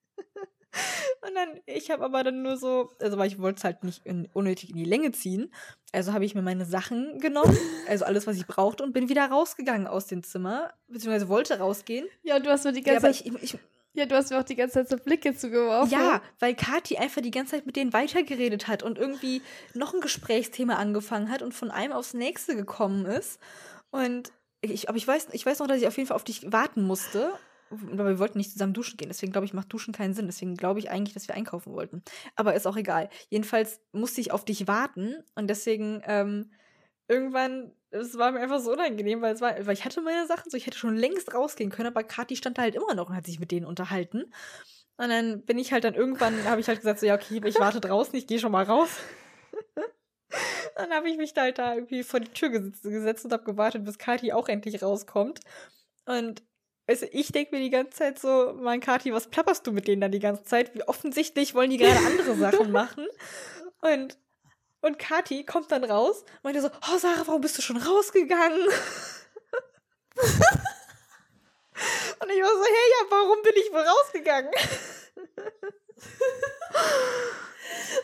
S1: Und dann, ich habe aber dann nur so, also weil ich wollte es halt nicht in, unnötig in die Länge ziehen. Also habe ich mir meine Sachen genommen, also alles, was ich brauchte, und bin wieder rausgegangen aus dem Zimmer, beziehungsweise wollte rausgehen.
S2: Ja, du hast mir die
S1: Ja,
S2: ganze
S1: aber
S2: Zeit.
S1: ich,
S2: ja, du hast mir auch die ganze Zeit so Blicke zugeworfen.
S1: ja, weil Kathi einfach die ganze Zeit mit denen weitergeredet hat und irgendwie noch ein Gesprächsthema angefangen hat und von einem aufs nächste gekommen ist. Und ich, aber ich weiß, ich weiß noch, dass ich auf jeden Fall auf dich warten musste. Aber wir wollten nicht zusammen duschen gehen. Deswegen glaube ich, macht Duschen keinen Sinn. Deswegen glaube ich eigentlich, dass wir einkaufen wollten. Aber ist auch egal. Jedenfalls musste ich auf dich warten. Und deswegen ähm, irgendwann, es war mir einfach so unangenehm, weil es war, weil ich hatte meine Sachen so, ich hätte schon längst rausgehen können, aber Kathi stand da halt immer noch und hat sich mit denen unterhalten. Und dann bin ich halt dann irgendwann, habe ich halt gesagt, so, ja, okay, ich warte draußen, ich gehe schon mal raus. dann habe ich mich da halt da irgendwie vor die Tür gesetzt, gesetzt und habe gewartet, bis Kathi auch endlich rauskommt. Und also ich denke mir die ganze Zeit so, mein Kathi, was plapperst du mit denen dann die ganze Zeit? Wie offensichtlich wollen die gerade andere Sachen machen. Und, und Kathi kommt dann raus und meinte so, oh Sarah, warum bist du schon rausgegangen? und ich war so, hey, ja, warum bin ich wohl rausgegangen?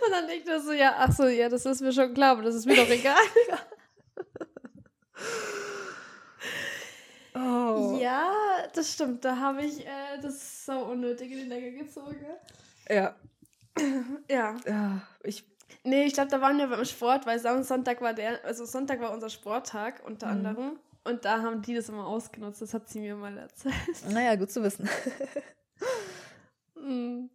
S2: Und dann denkt er so, ja, ach so, ja, das ist mir schon klar, aber das ist mir doch egal.
S1: Oh.
S2: Ja, das stimmt. Da habe ich äh, das so unnötig in die Länge gezogen.
S1: Ja.
S2: Ja.
S1: ja ich,
S2: Nee, ich glaube, da waren wir beim Sport, weil Sonntag war der, also Sonntag war unser Sporttag unter
S1: Mhm.
S2: anderem. Und da haben die das immer ausgenutzt. Das hat sie mir mal erzählt.
S1: naja, gut zu wissen.
S2: Mm,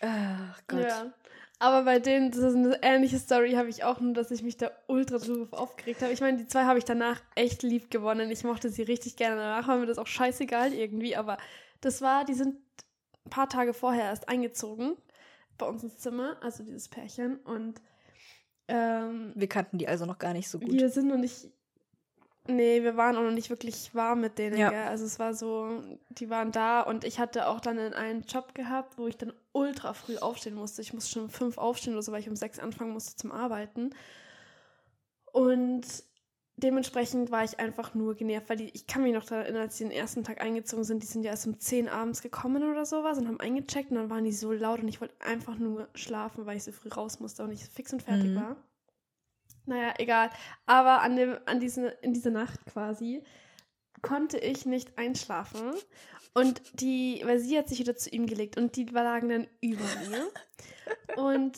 S1: Ach Gott.
S2: ja. Aber bei denen, das ist eine ähnliche Story, habe ich auch nur, dass ich mich da ultra drüber aufgeregt habe. Ich meine, die zwei habe ich danach echt lieb gewonnen. Ich mochte sie richtig gerne. Danach war mir das auch scheißegal irgendwie. Aber das war, die sind ein paar Tage vorher erst eingezogen bei uns ins Zimmer, also dieses Pärchen. Und ähm,
S1: Wir kannten die also noch gar nicht so gut.
S2: wir sind noch nicht. Nee, wir waren auch noch nicht wirklich warm mit denen,
S1: Ja.
S2: gell? Also es war so, die waren da und ich hatte auch dann einen Job gehabt, wo ich dann ultra früh aufstehen musste. Ich musste schon um fünf aufstehen oder so, weil ich um sechs anfangen musste zum Arbeiten. Und dementsprechend war ich einfach nur genervt, weil die, ich kann mich noch daran erinnern, als die den ersten Tag eingezogen sind, die sind ja erst um 10 abends gekommen oder sowas und haben eingecheckt und dann waren die so laut und ich wollte einfach nur schlafen, weil ich so früh raus musste und ich fix und fertig
S1: Mhm.
S2: war. Naja, egal. Aber an dem, an diese, in dieser Nacht quasi konnte ich nicht einschlafen. Und die, weil sie hat sich wieder zu ihm gelegt und die lagen dann über mir. Und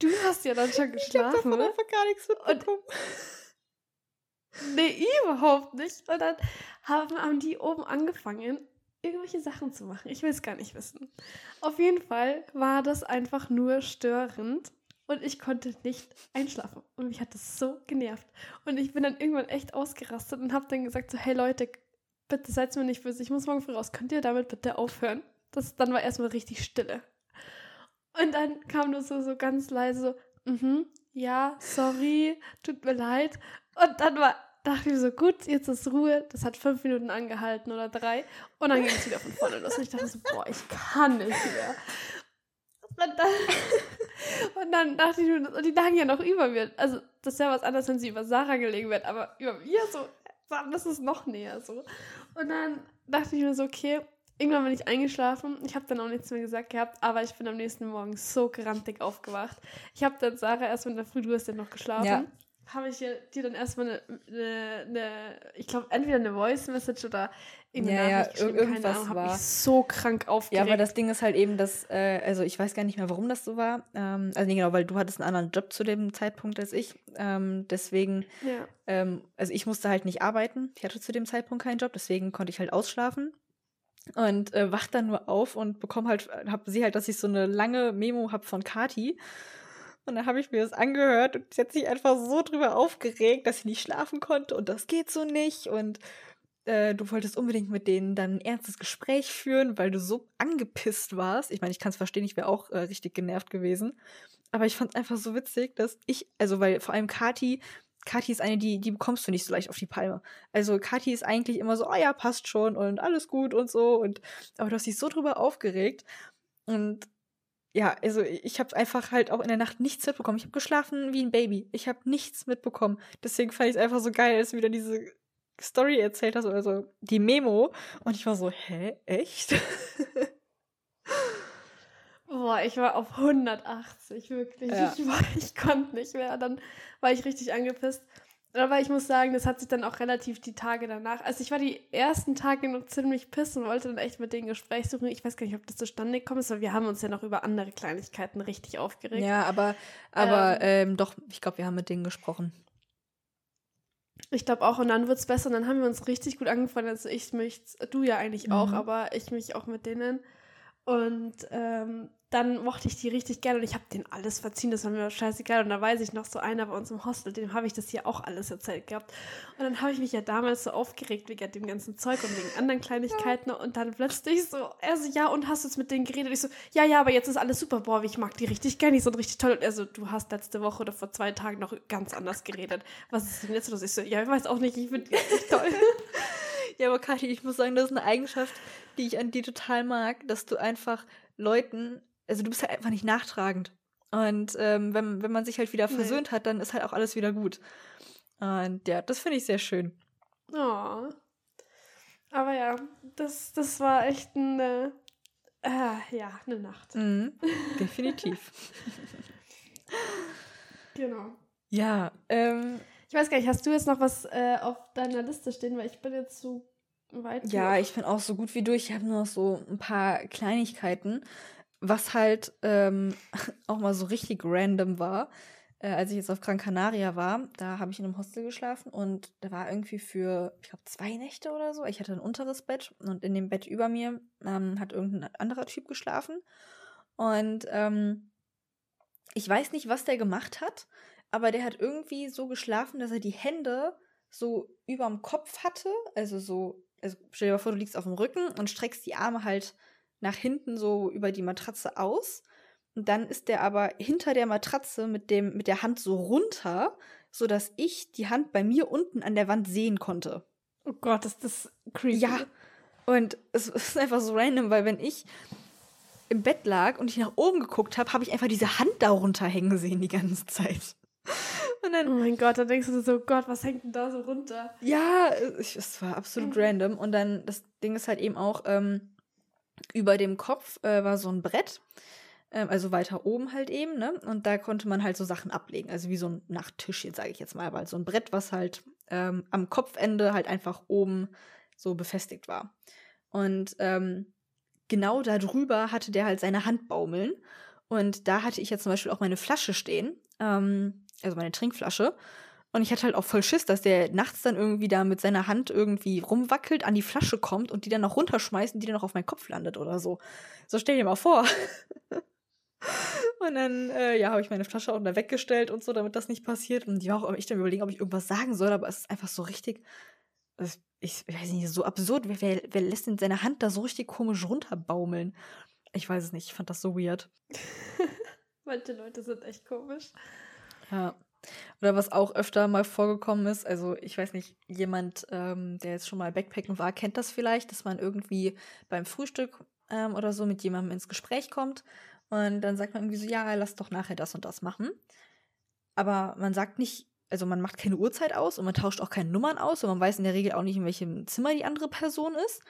S2: du hast ja dann schon geschlafen. ne?
S1: einfach gar nichts
S2: mitbekommen. Nee, überhaupt nicht. Und dann haben, haben die oben angefangen, irgendwelche Sachen zu machen. Ich will es gar nicht wissen. Auf jeden Fall war das einfach nur störend und ich konnte nicht einschlafen. Und mich hat das so genervt. Und ich bin dann irgendwann echt ausgerastet und habe dann gesagt so, hey Leute, bitte seid mir nicht böse, ich muss morgen früh raus. Könnt ihr damit bitte aufhören? Das, dann war erstmal richtig Stille. Und dann kam nur so, so ganz leise so, mhm, ja, sorry, tut mir leid. Und dann war, dachte ich so, gut, jetzt ist Ruhe. Das hat fünf Minuten angehalten oder drei. Und dann ging es wieder von vorne los. Und ich dachte so, boah, ich kann nicht mehr. Und dann, und dann dachte ich mir, und die lagen ja noch über mir. Also, das ist ja was anderes, wenn sie über Sarah gelegen wird, aber über mir so, das ist noch näher so. Und dann dachte ich mir so, okay, irgendwann bin ich eingeschlafen. Ich habe dann auch nichts mehr gesagt gehabt, aber ich bin am nächsten Morgen so grantig aufgewacht. Ich habe dann Sarah erstmal in der Früh, du hast ja noch geschlafen.
S1: Ja.
S2: Habe ich dir dann erstmal eine, eine, eine ich glaube, entweder eine Voice Message oder irgendeine
S1: Ja, ja,
S2: Nachricht geschrieben,
S1: ir- irgendwas
S2: keine Ahnung, habe mich so krank
S1: Ja,
S2: aufgeregt.
S1: aber das Ding ist halt eben, dass, äh, also ich weiß gar nicht mehr, warum das so war. Ähm, also nee, genau, weil du hattest einen anderen Job zu dem Zeitpunkt als ich. Ähm, deswegen,
S2: ja.
S1: ähm, also ich musste halt nicht arbeiten. Ich hatte zu dem Zeitpunkt keinen Job, deswegen konnte ich halt ausschlafen. Und äh, wach dann nur auf und bekomme halt, hab sie halt, dass ich so eine lange Memo hab von Kati. Und dann habe ich mir das angehört und sie hat sich einfach so drüber aufgeregt, dass sie nicht schlafen konnte und das geht so nicht. Und äh, du wolltest unbedingt mit denen dann ein ernstes Gespräch führen, weil du so angepisst warst. Ich meine, ich kann es verstehen, ich wäre auch äh, richtig genervt gewesen. Aber ich fand es einfach so witzig, dass ich, also weil vor allem Kati, Kati ist eine, die, die bekommst du nicht so leicht auf die Palme. Also Kati ist eigentlich immer so, oh ja, passt schon und alles gut und so. Und aber du hast dich so drüber aufgeregt. Und ja, also ich habe einfach halt auch in der Nacht nichts mitbekommen. Ich habe geschlafen wie ein Baby. Ich habe nichts mitbekommen. Deswegen fand ich es einfach so geil, dass du wieder diese Story erzählt hast, also die Memo. Und ich war so, hä, echt?
S2: Boah, ich war auf 180, wirklich.
S1: Ja.
S2: Ich, war, ich konnte nicht mehr. Dann war ich richtig angepisst. Aber ich muss sagen, das hat sich dann auch relativ die Tage danach. Also ich war die ersten Tage noch ziemlich piss und wollte dann echt mit denen Gespräch suchen. Ich weiß gar nicht, ob das zustande gekommen ist, weil wir haben uns ja noch über andere Kleinigkeiten richtig aufgeregt.
S1: ja, aber, aber ähm, doch, ich glaube, wir haben mit denen gesprochen.
S2: Ich glaube auch, und dann wird es besser. Und dann haben wir uns richtig gut angefangen. Also ich mich, du ja eigentlich auch,
S1: Mhm.
S2: aber ich mich auch mit denen. Und ähm, dann mochte ich die richtig gerne und ich habe denen alles verziehen, das war mir scheißegal. Und da weiß ich noch, so einer bei uns im Hostel, dem habe ich das hier auch alles erzählt gehabt. Und dann habe ich mich ja damals so aufgeregt wegen dem ganzen Zeug und wegen anderen Kleinigkeiten. Und dann plötzlich so, er so, ja, und hast du jetzt mit denen geredet? Ich so, ja, ja, aber jetzt ist alles super. Boah, ich mag die richtig gerne, die sind richtig toll. Und er so, du hast letzte Woche oder vor zwei Tagen noch ganz anders geredet. Was ist denn jetzt los? Ich so, ja, ich weiß auch nicht, ich finde die richtig toll.
S1: Ja, aber Kathi, ich muss sagen, das ist eine Eigenschaft, die ich an dir total mag, dass du einfach Leuten, also du bist halt einfach nicht nachtragend. Und ähm, wenn, wenn man sich halt wieder
S2: Nee.
S1: versöhnt hat, dann ist halt auch alles wieder gut. Und ja, das finde ich sehr schön.
S2: Oh. Aber ja, das, das war echt eine, äh, ja, eine Nacht.
S1: Mhm, definitiv.
S2: Genau.
S1: ja, ähm,
S2: Ich weiß gar nicht, hast du jetzt noch was äh, auf deiner Liste stehen, weil ich bin jetzt zu weit.
S1: Ja,
S2: noch.
S1: ich bin auch so gut wie durch. Ich habe nur noch so ein paar Kleinigkeiten, was halt ähm, auch mal so richtig random war. Äh, als ich jetzt auf Gran Canaria war, da habe ich in einem Hostel geschlafen und da war irgendwie für, ich glaube, zwei Nächte oder so. Ich hatte ein unteres Bett und in dem Bett über mir ähm, hat irgendein anderer Typ geschlafen. Und ähm, ich weiß nicht, was der gemacht hat, aber der hat irgendwie so geschlafen, dass er die Hände so überm Kopf hatte. Also so, also stell dir mal vor, du liegst auf dem Rücken und streckst die Arme halt nach hinten so über die Matratze aus. Und dann ist der aber hinter der Matratze mit, dem, mit der Hand so runter, sodass ich die Hand bei mir unten an der Wand sehen konnte.
S2: Oh Gott, ist das creepy.
S1: Ja. Und es ist einfach so random, weil wenn ich im Bett lag und ich nach oben geguckt habe, habe ich einfach diese Hand da runterhängen sehen die ganze Zeit.
S2: Und dann, oh mein Gott, dann denkst du so, Gott, was hängt denn da so runter?
S1: Ja, es war absolut mhm. random. Und dann, das Ding ist halt eben auch, ähm, über dem Kopf äh, war so ein Brett, ähm, also weiter oben halt eben, ne? Und da konnte man halt so Sachen ablegen, also wie so ein Nachttisch, jetzt sage ich jetzt mal, aber so ein Brett, was halt ähm, am Kopfende halt einfach oben so befestigt war. Und ähm, genau darüber hatte der halt seine Hand baumeln. Und da hatte ich jetzt zum Beispiel auch meine Flasche stehen, ähm, also meine Trinkflasche. Und ich hatte halt auch voll Schiss, dass der nachts dann irgendwie da mit seiner Hand irgendwie rumwackelt, an die Flasche kommt und die dann noch runterschmeißt und die dann noch auf meinen Kopf landet oder so. So stell dir mal vor. und dann, äh, ja, habe ich meine Flasche auch da weggestellt und so, damit das nicht passiert. Und ich war auch echt am überlegen, ob ich irgendwas sagen soll, aber es ist einfach so richtig, ich weiß nicht, so absurd. Wer, wer, wer lässt denn seine Hand da so richtig komisch runterbaumeln? Ich weiß es nicht, ich fand das so weird.
S2: Manche Leute sind echt komisch.
S1: Ja. Oder was auch öfter mal vorgekommen ist, also ich weiß nicht, jemand, ähm, der jetzt schon mal Backpacken war, kennt das vielleicht, dass man irgendwie beim Frühstück ähm, oder so mit jemandem ins Gespräch kommt und dann sagt man irgendwie so, ja, lass doch nachher das und das machen. Aber man sagt nicht, also man macht keine Uhrzeit aus und man tauscht auch keine Nummern aus und man weiß in der Regel auch nicht, in welchem Zimmer die andere Person ist.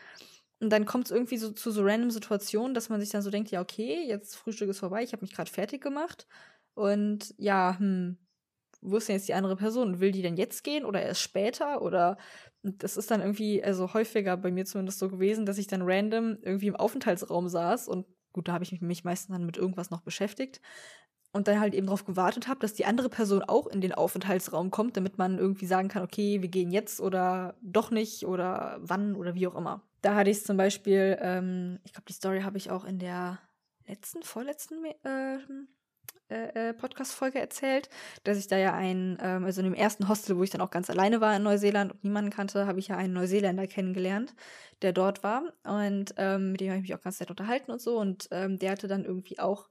S1: Und dann kommt es irgendwie so zu so random Situationen, dass man sich dann so denkt, ja, okay, jetzt Frühstück ist vorbei, ich habe mich gerade fertig gemacht. Und ja, hm, wo ist denn jetzt die andere Person? Will die denn jetzt gehen oder erst später? Oder das ist dann irgendwie, also häufiger bei mir zumindest so gewesen, dass ich dann random irgendwie im Aufenthaltsraum saß und gut, da habe ich mich meistens dann mit irgendwas noch beschäftigt und dann halt eben darauf gewartet habe, dass die andere Person auch in den Aufenthaltsraum kommt, damit man irgendwie sagen kann, okay, wir gehen jetzt oder doch nicht oder wann oder wie auch immer. Da hatte ich zum Beispiel, ähm, ich glaube, die Story habe ich auch in der letzten, vorletzten äh, äh, äh, Podcast-Folge erzählt, dass ich da ja einen, ähm, also in dem ersten Hostel, wo ich dann auch ganz alleine war in Neuseeland und niemanden kannte, habe ich ja einen Neuseeländer kennengelernt, der dort war. Und ähm, mit dem habe ich mich auch ganz nett unterhalten und so. Und ähm, der hatte dann irgendwie auch,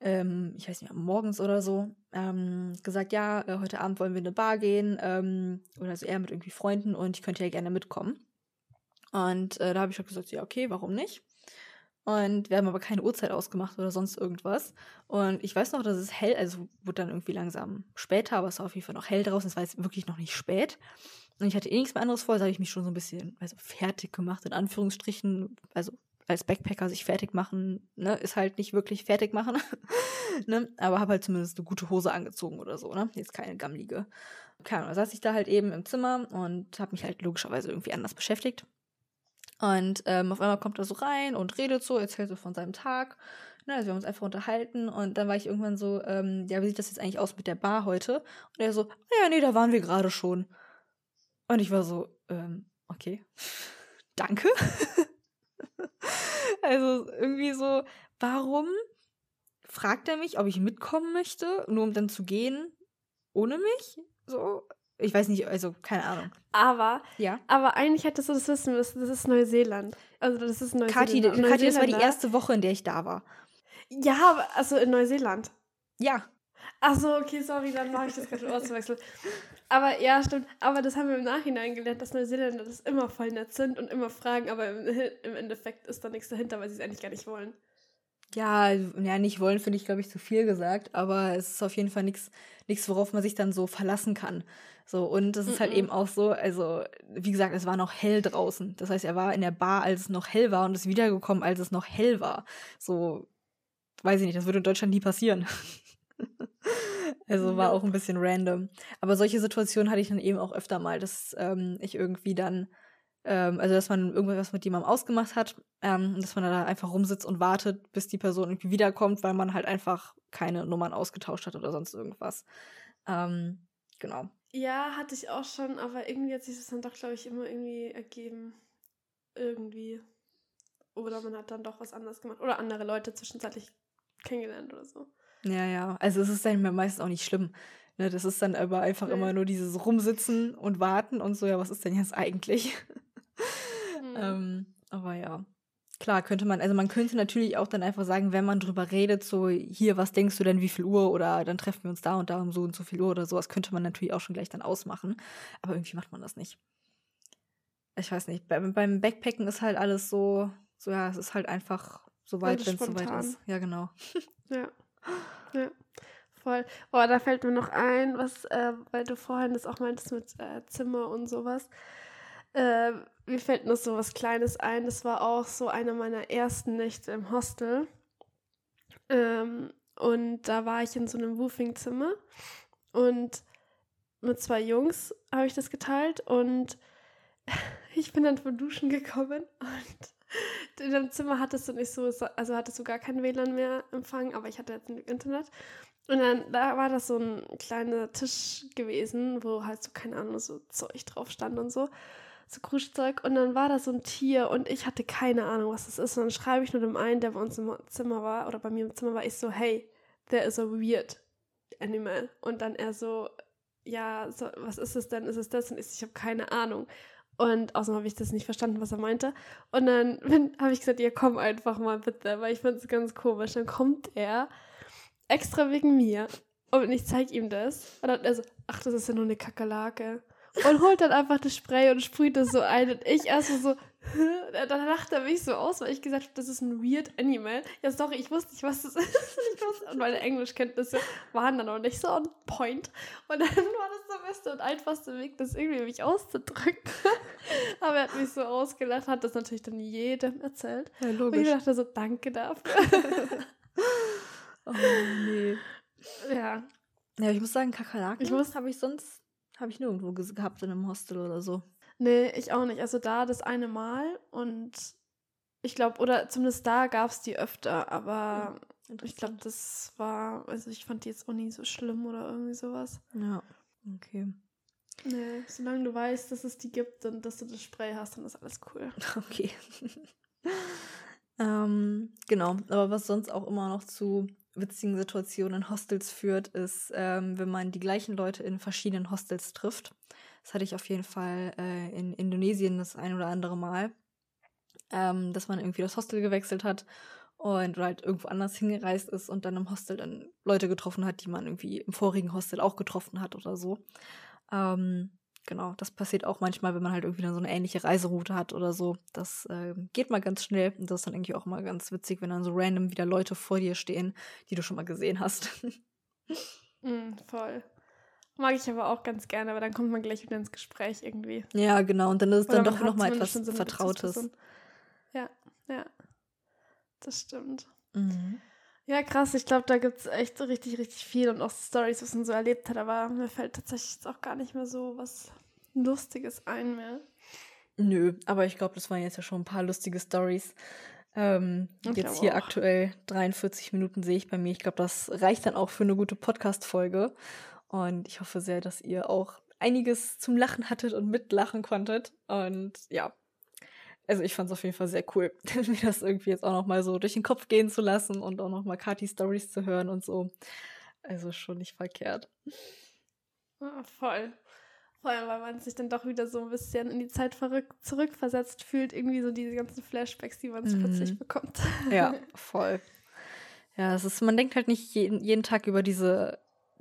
S1: ähm, ich weiß nicht, morgens oder so, ähm, gesagt, ja, äh, heute Abend wollen wir in eine Bar gehen. Ähm, oder so eher mit irgendwie Freunden und ich könnte ja gerne mitkommen. Und äh, da habe ich auch gesagt, ja, okay, warum nicht? Und wir haben aber keine Uhrzeit ausgemacht oder sonst irgendwas. Und ich weiß noch, dass es hell, also wurde dann irgendwie langsam später, aber es war auf jeden Fall noch hell draußen. Es war jetzt wirklich noch nicht spät. Und ich hatte eh nichts mehr anderes vor, also habe ich mich schon so ein bisschen also fertig gemacht, in Anführungsstrichen. Also als Backpacker sich fertig machen, ne, ist halt nicht wirklich fertig machen. ne? Aber habe halt zumindest eine gute Hose angezogen oder so, ne? Jetzt keine gammlige. Keine Ahnung, da saß ich da halt eben im Zimmer und habe mich halt logischerweise irgendwie anders beschäftigt. Und ähm, auf einmal kommt er so rein und redet so, erzählt so von seinem Tag. Ne, also wir haben uns einfach unterhalten und dann war ich irgendwann so, ähm, ja, wie sieht das jetzt eigentlich aus mit der Bar heute? Und er so, ah ja, nee, da waren wir gerade schon. Und ich war so, ähm, okay, danke. also irgendwie so, warum fragt er mich, ob ich mitkommen möchte, nur um dann zu gehen ohne mich? So, ich weiß nicht, also keine Ahnung.
S2: Aber, ja. aber eigentlich hättest du das wissen müssen, das ist Neuseeland. Also das ist Neuseeland. Kathi,
S1: Kathi das war die erste Woche, in der ich da war.
S2: Ja, also in Neuseeland.
S1: Ja.
S2: Achso, okay, sorry, dann mache ich das gerade auszuwechseln. Aber ja, stimmt. Aber das haben wir im Nachhinein gelernt, dass Neuseeländer das immer voll nett sind und immer fragen, aber im, im Endeffekt ist da nichts dahinter, weil sie es eigentlich gar nicht wollen.
S1: Ja, ja, nicht wollen finde ich, glaube ich, zu viel gesagt, aber es ist auf jeden Fall nichts, worauf man sich dann so verlassen kann. So, und es ist mm -mm. halt eben auch so, also, wie gesagt, es war noch hell draußen. Das heißt, er war in der Bar, als es noch hell war und ist wiedergekommen, als es noch hell war. So, weiß ich nicht, das würde in Deutschland nie passieren. also war auch ein bisschen random. Aber solche Situationen hatte ich dann eben auch öfter mal, dass ähm, ich irgendwie dann, ähm, also dass man irgendwas mit jemandem ausgemacht hat, ähm, dass man da einfach rumsitzt und wartet, bis die Person irgendwie wiederkommt, weil man halt einfach keine Nummern ausgetauscht hat oder sonst irgendwas. Ähm, genau.
S2: Ja, hatte ich auch schon, aber irgendwie hat sich das dann doch, glaube ich, immer irgendwie ergeben. Irgendwie. Oder man hat dann doch was anderes gemacht. Oder andere Leute zwischenzeitlich kennengelernt oder so.
S1: Ja, ja. Also es ist dann meistens auch nicht schlimm. Ne, das ist dann aber einfach nee. immer nur dieses Rumsitzen und Warten und so, ja, was ist denn jetzt eigentlich? Mhm. ähm, aber ja. Klar, könnte man, also man könnte natürlich auch dann einfach sagen, wenn man drüber redet, so hier, was denkst du denn, wie viel Uhr oder dann treffen wir uns da und da um so und so viel Uhr oder sowas, könnte man natürlich auch schon gleich dann ausmachen. Aber irgendwie macht man das nicht. Ich weiß nicht, beim, beim Backpacken ist halt alles so, so ja, es ist halt einfach so weit, wenn es so weit ist. Ja, genau.
S2: Ja. Ja. Voll. Oh, da fällt mir noch ein, was, äh, weil du vorhin das auch meintest mit äh, Zimmer und sowas. Äh, mir fällt noch so was Kleines ein. Das war auch so eine meiner ersten Nächte im Hostel. Ähm, und da war ich in so einem Woofing-Zimmer. Und mit zwei Jungs habe ich das geteilt. Und ich bin dann vom Duschen gekommen. Und in dem Zimmer hattest du nicht so, also hattest du gar kein WLAN mehr empfangen, aber ich hatte jetzt Internet. Und dann, da war das so ein kleiner Tisch gewesen, wo halt so, keine Ahnung, so Zeug drauf stand und so so Kruschzeug und dann war da so ein Tier und ich hatte keine Ahnung, was das ist. Und dann schreibe ich nur dem einen, der bei uns im Zimmer war oder bei mir im Zimmer war, ich so, hey, there is a weird animal. Und dann er so, ja, so, was ist es denn? Ist es das? Und ich, ich habe keine Ahnung. Und außerdem habe ich das nicht verstanden, was er meinte. Und dann habe ich gesagt, ja, komm einfach mal bitte, weil ich fand es ganz komisch. Dann kommt er extra wegen mir und ich zeige ihm das. Und dann er so, ach, das ist ja nur eine Kakerlake und holt dann einfach das Spray und sprüht das so ein. Und ich erstmal so, dann lacht er mich so aus, weil ich gesagt habe, das ist ein weird Animal. Ja, sorry, ich wusste nicht, was das ist. und meine Englischkenntnisse waren dann noch nicht so on point. Und dann war das der beste und einfachste Weg, das irgendwie mich auszudrücken. Aber er hat mich so ausgelacht, hat das natürlich dann jedem erzählt. Ja, logisch. Und ich dachte so, danke dafür.
S1: oh, nee. Ja. Ja, ich muss sagen, Kakerlaken ich muss, habe ich sonst habe ich nirgendwo gehabt in einem Hostel oder so.
S2: Nee, ich auch nicht. Also da das eine Mal und ich glaube, oder zumindest da gab es die öfter, aber ja, ich glaube, das war, also ich fand die jetzt auch nie so schlimm oder irgendwie sowas.
S1: Ja, okay.
S2: Nee, solange du weißt, dass es die gibt und dass du das Spray hast, dann ist alles cool.
S1: Okay. ähm, genau, aber was sonst auch immer noch zu witzigen Situationen in Hostels führt, ist, ähm, wenn man die gleichen Leute in verschiedenen Hostels trifft. Das hatte ich auf jeden Fall äh, in Indonesien das ein oder andere Mal, ähm, dass man irgendwie das Hostel gewechselt hat und oder halt irgendwo anders hingereist ist und dann im Hostel dann Leute getroffen hat, die man irgendwie im vorigen Hostel auch getroffen hat oder so. Ähm, genau, das passiert auch manchmal, wenn man halt irgendwie dann so eine ähnliche Reiseroute hat oder so. Das äh, geht mal ganz schnell und das ist dann irgendwie auch mal ganz witzig, wenn dann so random wieder Leute vor dir stehen, die du schon mal gesehen hast.
S2: mm, voll. Mag ich aber auch ganz gerne, aber dann kommt man gleich wieder ins Gespräch irgendwie.
S1: Ja, genau, und dann ist es dann doch nochmal etwas so Vertrautes.
S2: Ja, ja. Das stimmt. Mhm. Ja, krass. Ich glaube, da gibt es echt richtig, richtig viel und auch Stories, was man so erlebt hat. Aber mir fällt tatsächlich jetzt auch gar nicht mehr so was Lustiges ein mehr.
S1: Nö, aber ich glaube, das waren jetzt ja schon ein paar lustige Stories. Ähm, jetzt hier auch. aktuell 43 Minuten sehe ich bei mir. Ich glaube, das reicht dann auch für eine gute Podcast-Folge. Und ich hoffe sehr, dass ihr auch einiges zum Lachen hattet und mitlachen konntet. Und ja, also ich fand es auf jeden Fall sehr cool, mir das irgendwie jetzt auch noch mal so durch den Kopf gehen zu lassen und auch noch mal Katis Stories zu hören und so. Also schon nicht verkehrt.
S2: Ah, voll. Vor allem, weil man sich dann doch wieder so ein bisschen in die Zeit zurückversetzt fühlt, irgendwie so diese ganzen Flashbacks, die man mhm. plötzlich bekommt.
S1: Ja, voll. Ja, es ist, man denkt halt nicht jeden, jeden Tag über diese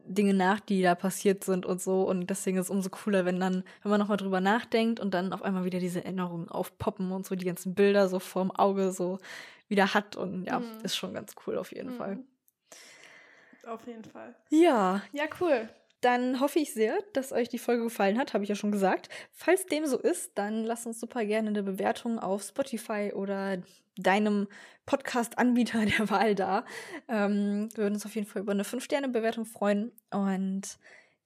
S1: Dinge nach, die da passiert sind und so. Und deswegen ist es umso cooler, wenn dann, wenn man nochmal drüber nachdenkt und dann auf einmal wieder diese Erinnerungen aufpoppen und so die ganzen Bilder so vorm Auge so wieder hat. Und ja, mhm. ist schon ganz cool auf jeden mhm. Fall.
S2: Auf jeden Fall.
S1: Ja.
S2: Ja, cool.
S1: Dann hoffe ich sehr, dass euch die Folge gefallen hat, habe ich ja schon gesagt. Falls dem so ist, dann lasst uns super gerne eine Bewertung auf Spotify oder deinem Podcast-Anbieter der Wahl da. Ähm, wir würden uns auf jeden Fall über eine 5-Sterne-Bewertung freuen. Und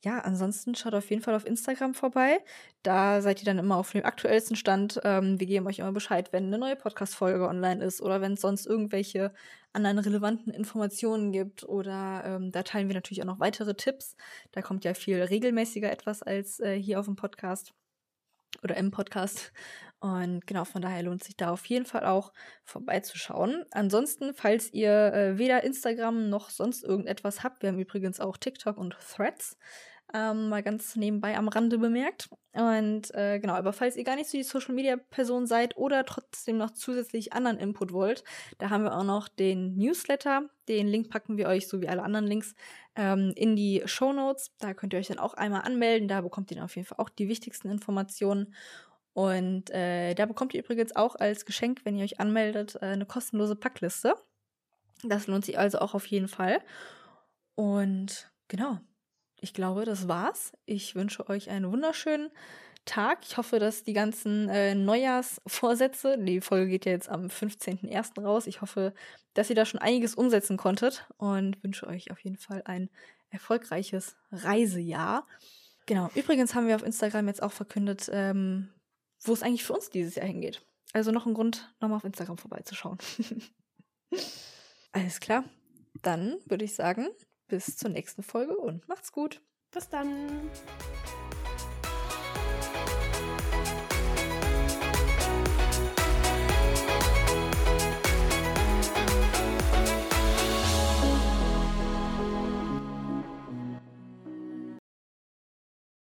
S1: ja, ansonsten schaut auf jeden Fall auf Instagram vorbei. Da seid ihr dann immer auf dem aktuellsten Stand. Ähm, wir geben euch immer Bescheid, wenn eine neue Podcast-Folge online ist oder wenn es sonst irgendwelche anderen relevanten Informationen gibt. Oder ähm, da teilen wir natürlich auch noch weitere Tipps. Da kommt ja viel regelmäßiger etwas als äh, hier auf dem Podcast oder im Podcast. Und genau, von daher lohnt sich da auf jeden Fall auch vorbeizuschauen. Ansonsten, falls ihr äh, weder Instagram noch sonst irgendetwas habt, wir haben übrigens auch TikTok und Threads. Ähm, mal ganz nebenbei am Rande bemerkt. Und äh, genau, aber falls ihr gar nicht so die Social Media Person seid oder trotzdem noch zusätzlich anderen Input wollt, da haben wir auch noch den Newsletter. Den Link packen wir euch, so wie alle anderen Links, ähm, in die Show Notes. Da könnt ihr euch dann auch einmal anmelden. Da bekommt ihr dann auf jeden Fall auch die wichtigsten Informationen. Und äh, da bekommt ihr übrigens auch als Geschenk, wenn ihr euch anmeldet, äh, eine kostenlose Packliste. Das lohnt sich also auch auf jeden Fall. Und genau, ich glaube, das war's. Ich wünsche euch einen wunderschönen Tag. Ich hoffe, dass die ganzen äh, Neujahrsvorsätze, die Folge geht ja jetzt am 15.01. raus. Ich hoffe, dass ihr da schon einiges umsetzen konntet und wünsche euch auf jeden Fall ein erfolgreiches Reisejahr. Genau. Übrigens haben wir auf Instagram jetzt auch verkündet, ähm, wo es eigentlich für uns dieses Jahr hingeht. Also noch ein Grund, nochmal auf Instagram vorbeizuschauen. Alles klar. Dann würde ich sagen, bis zur nächsten Folge und macht's gut.
S2: Bis dann.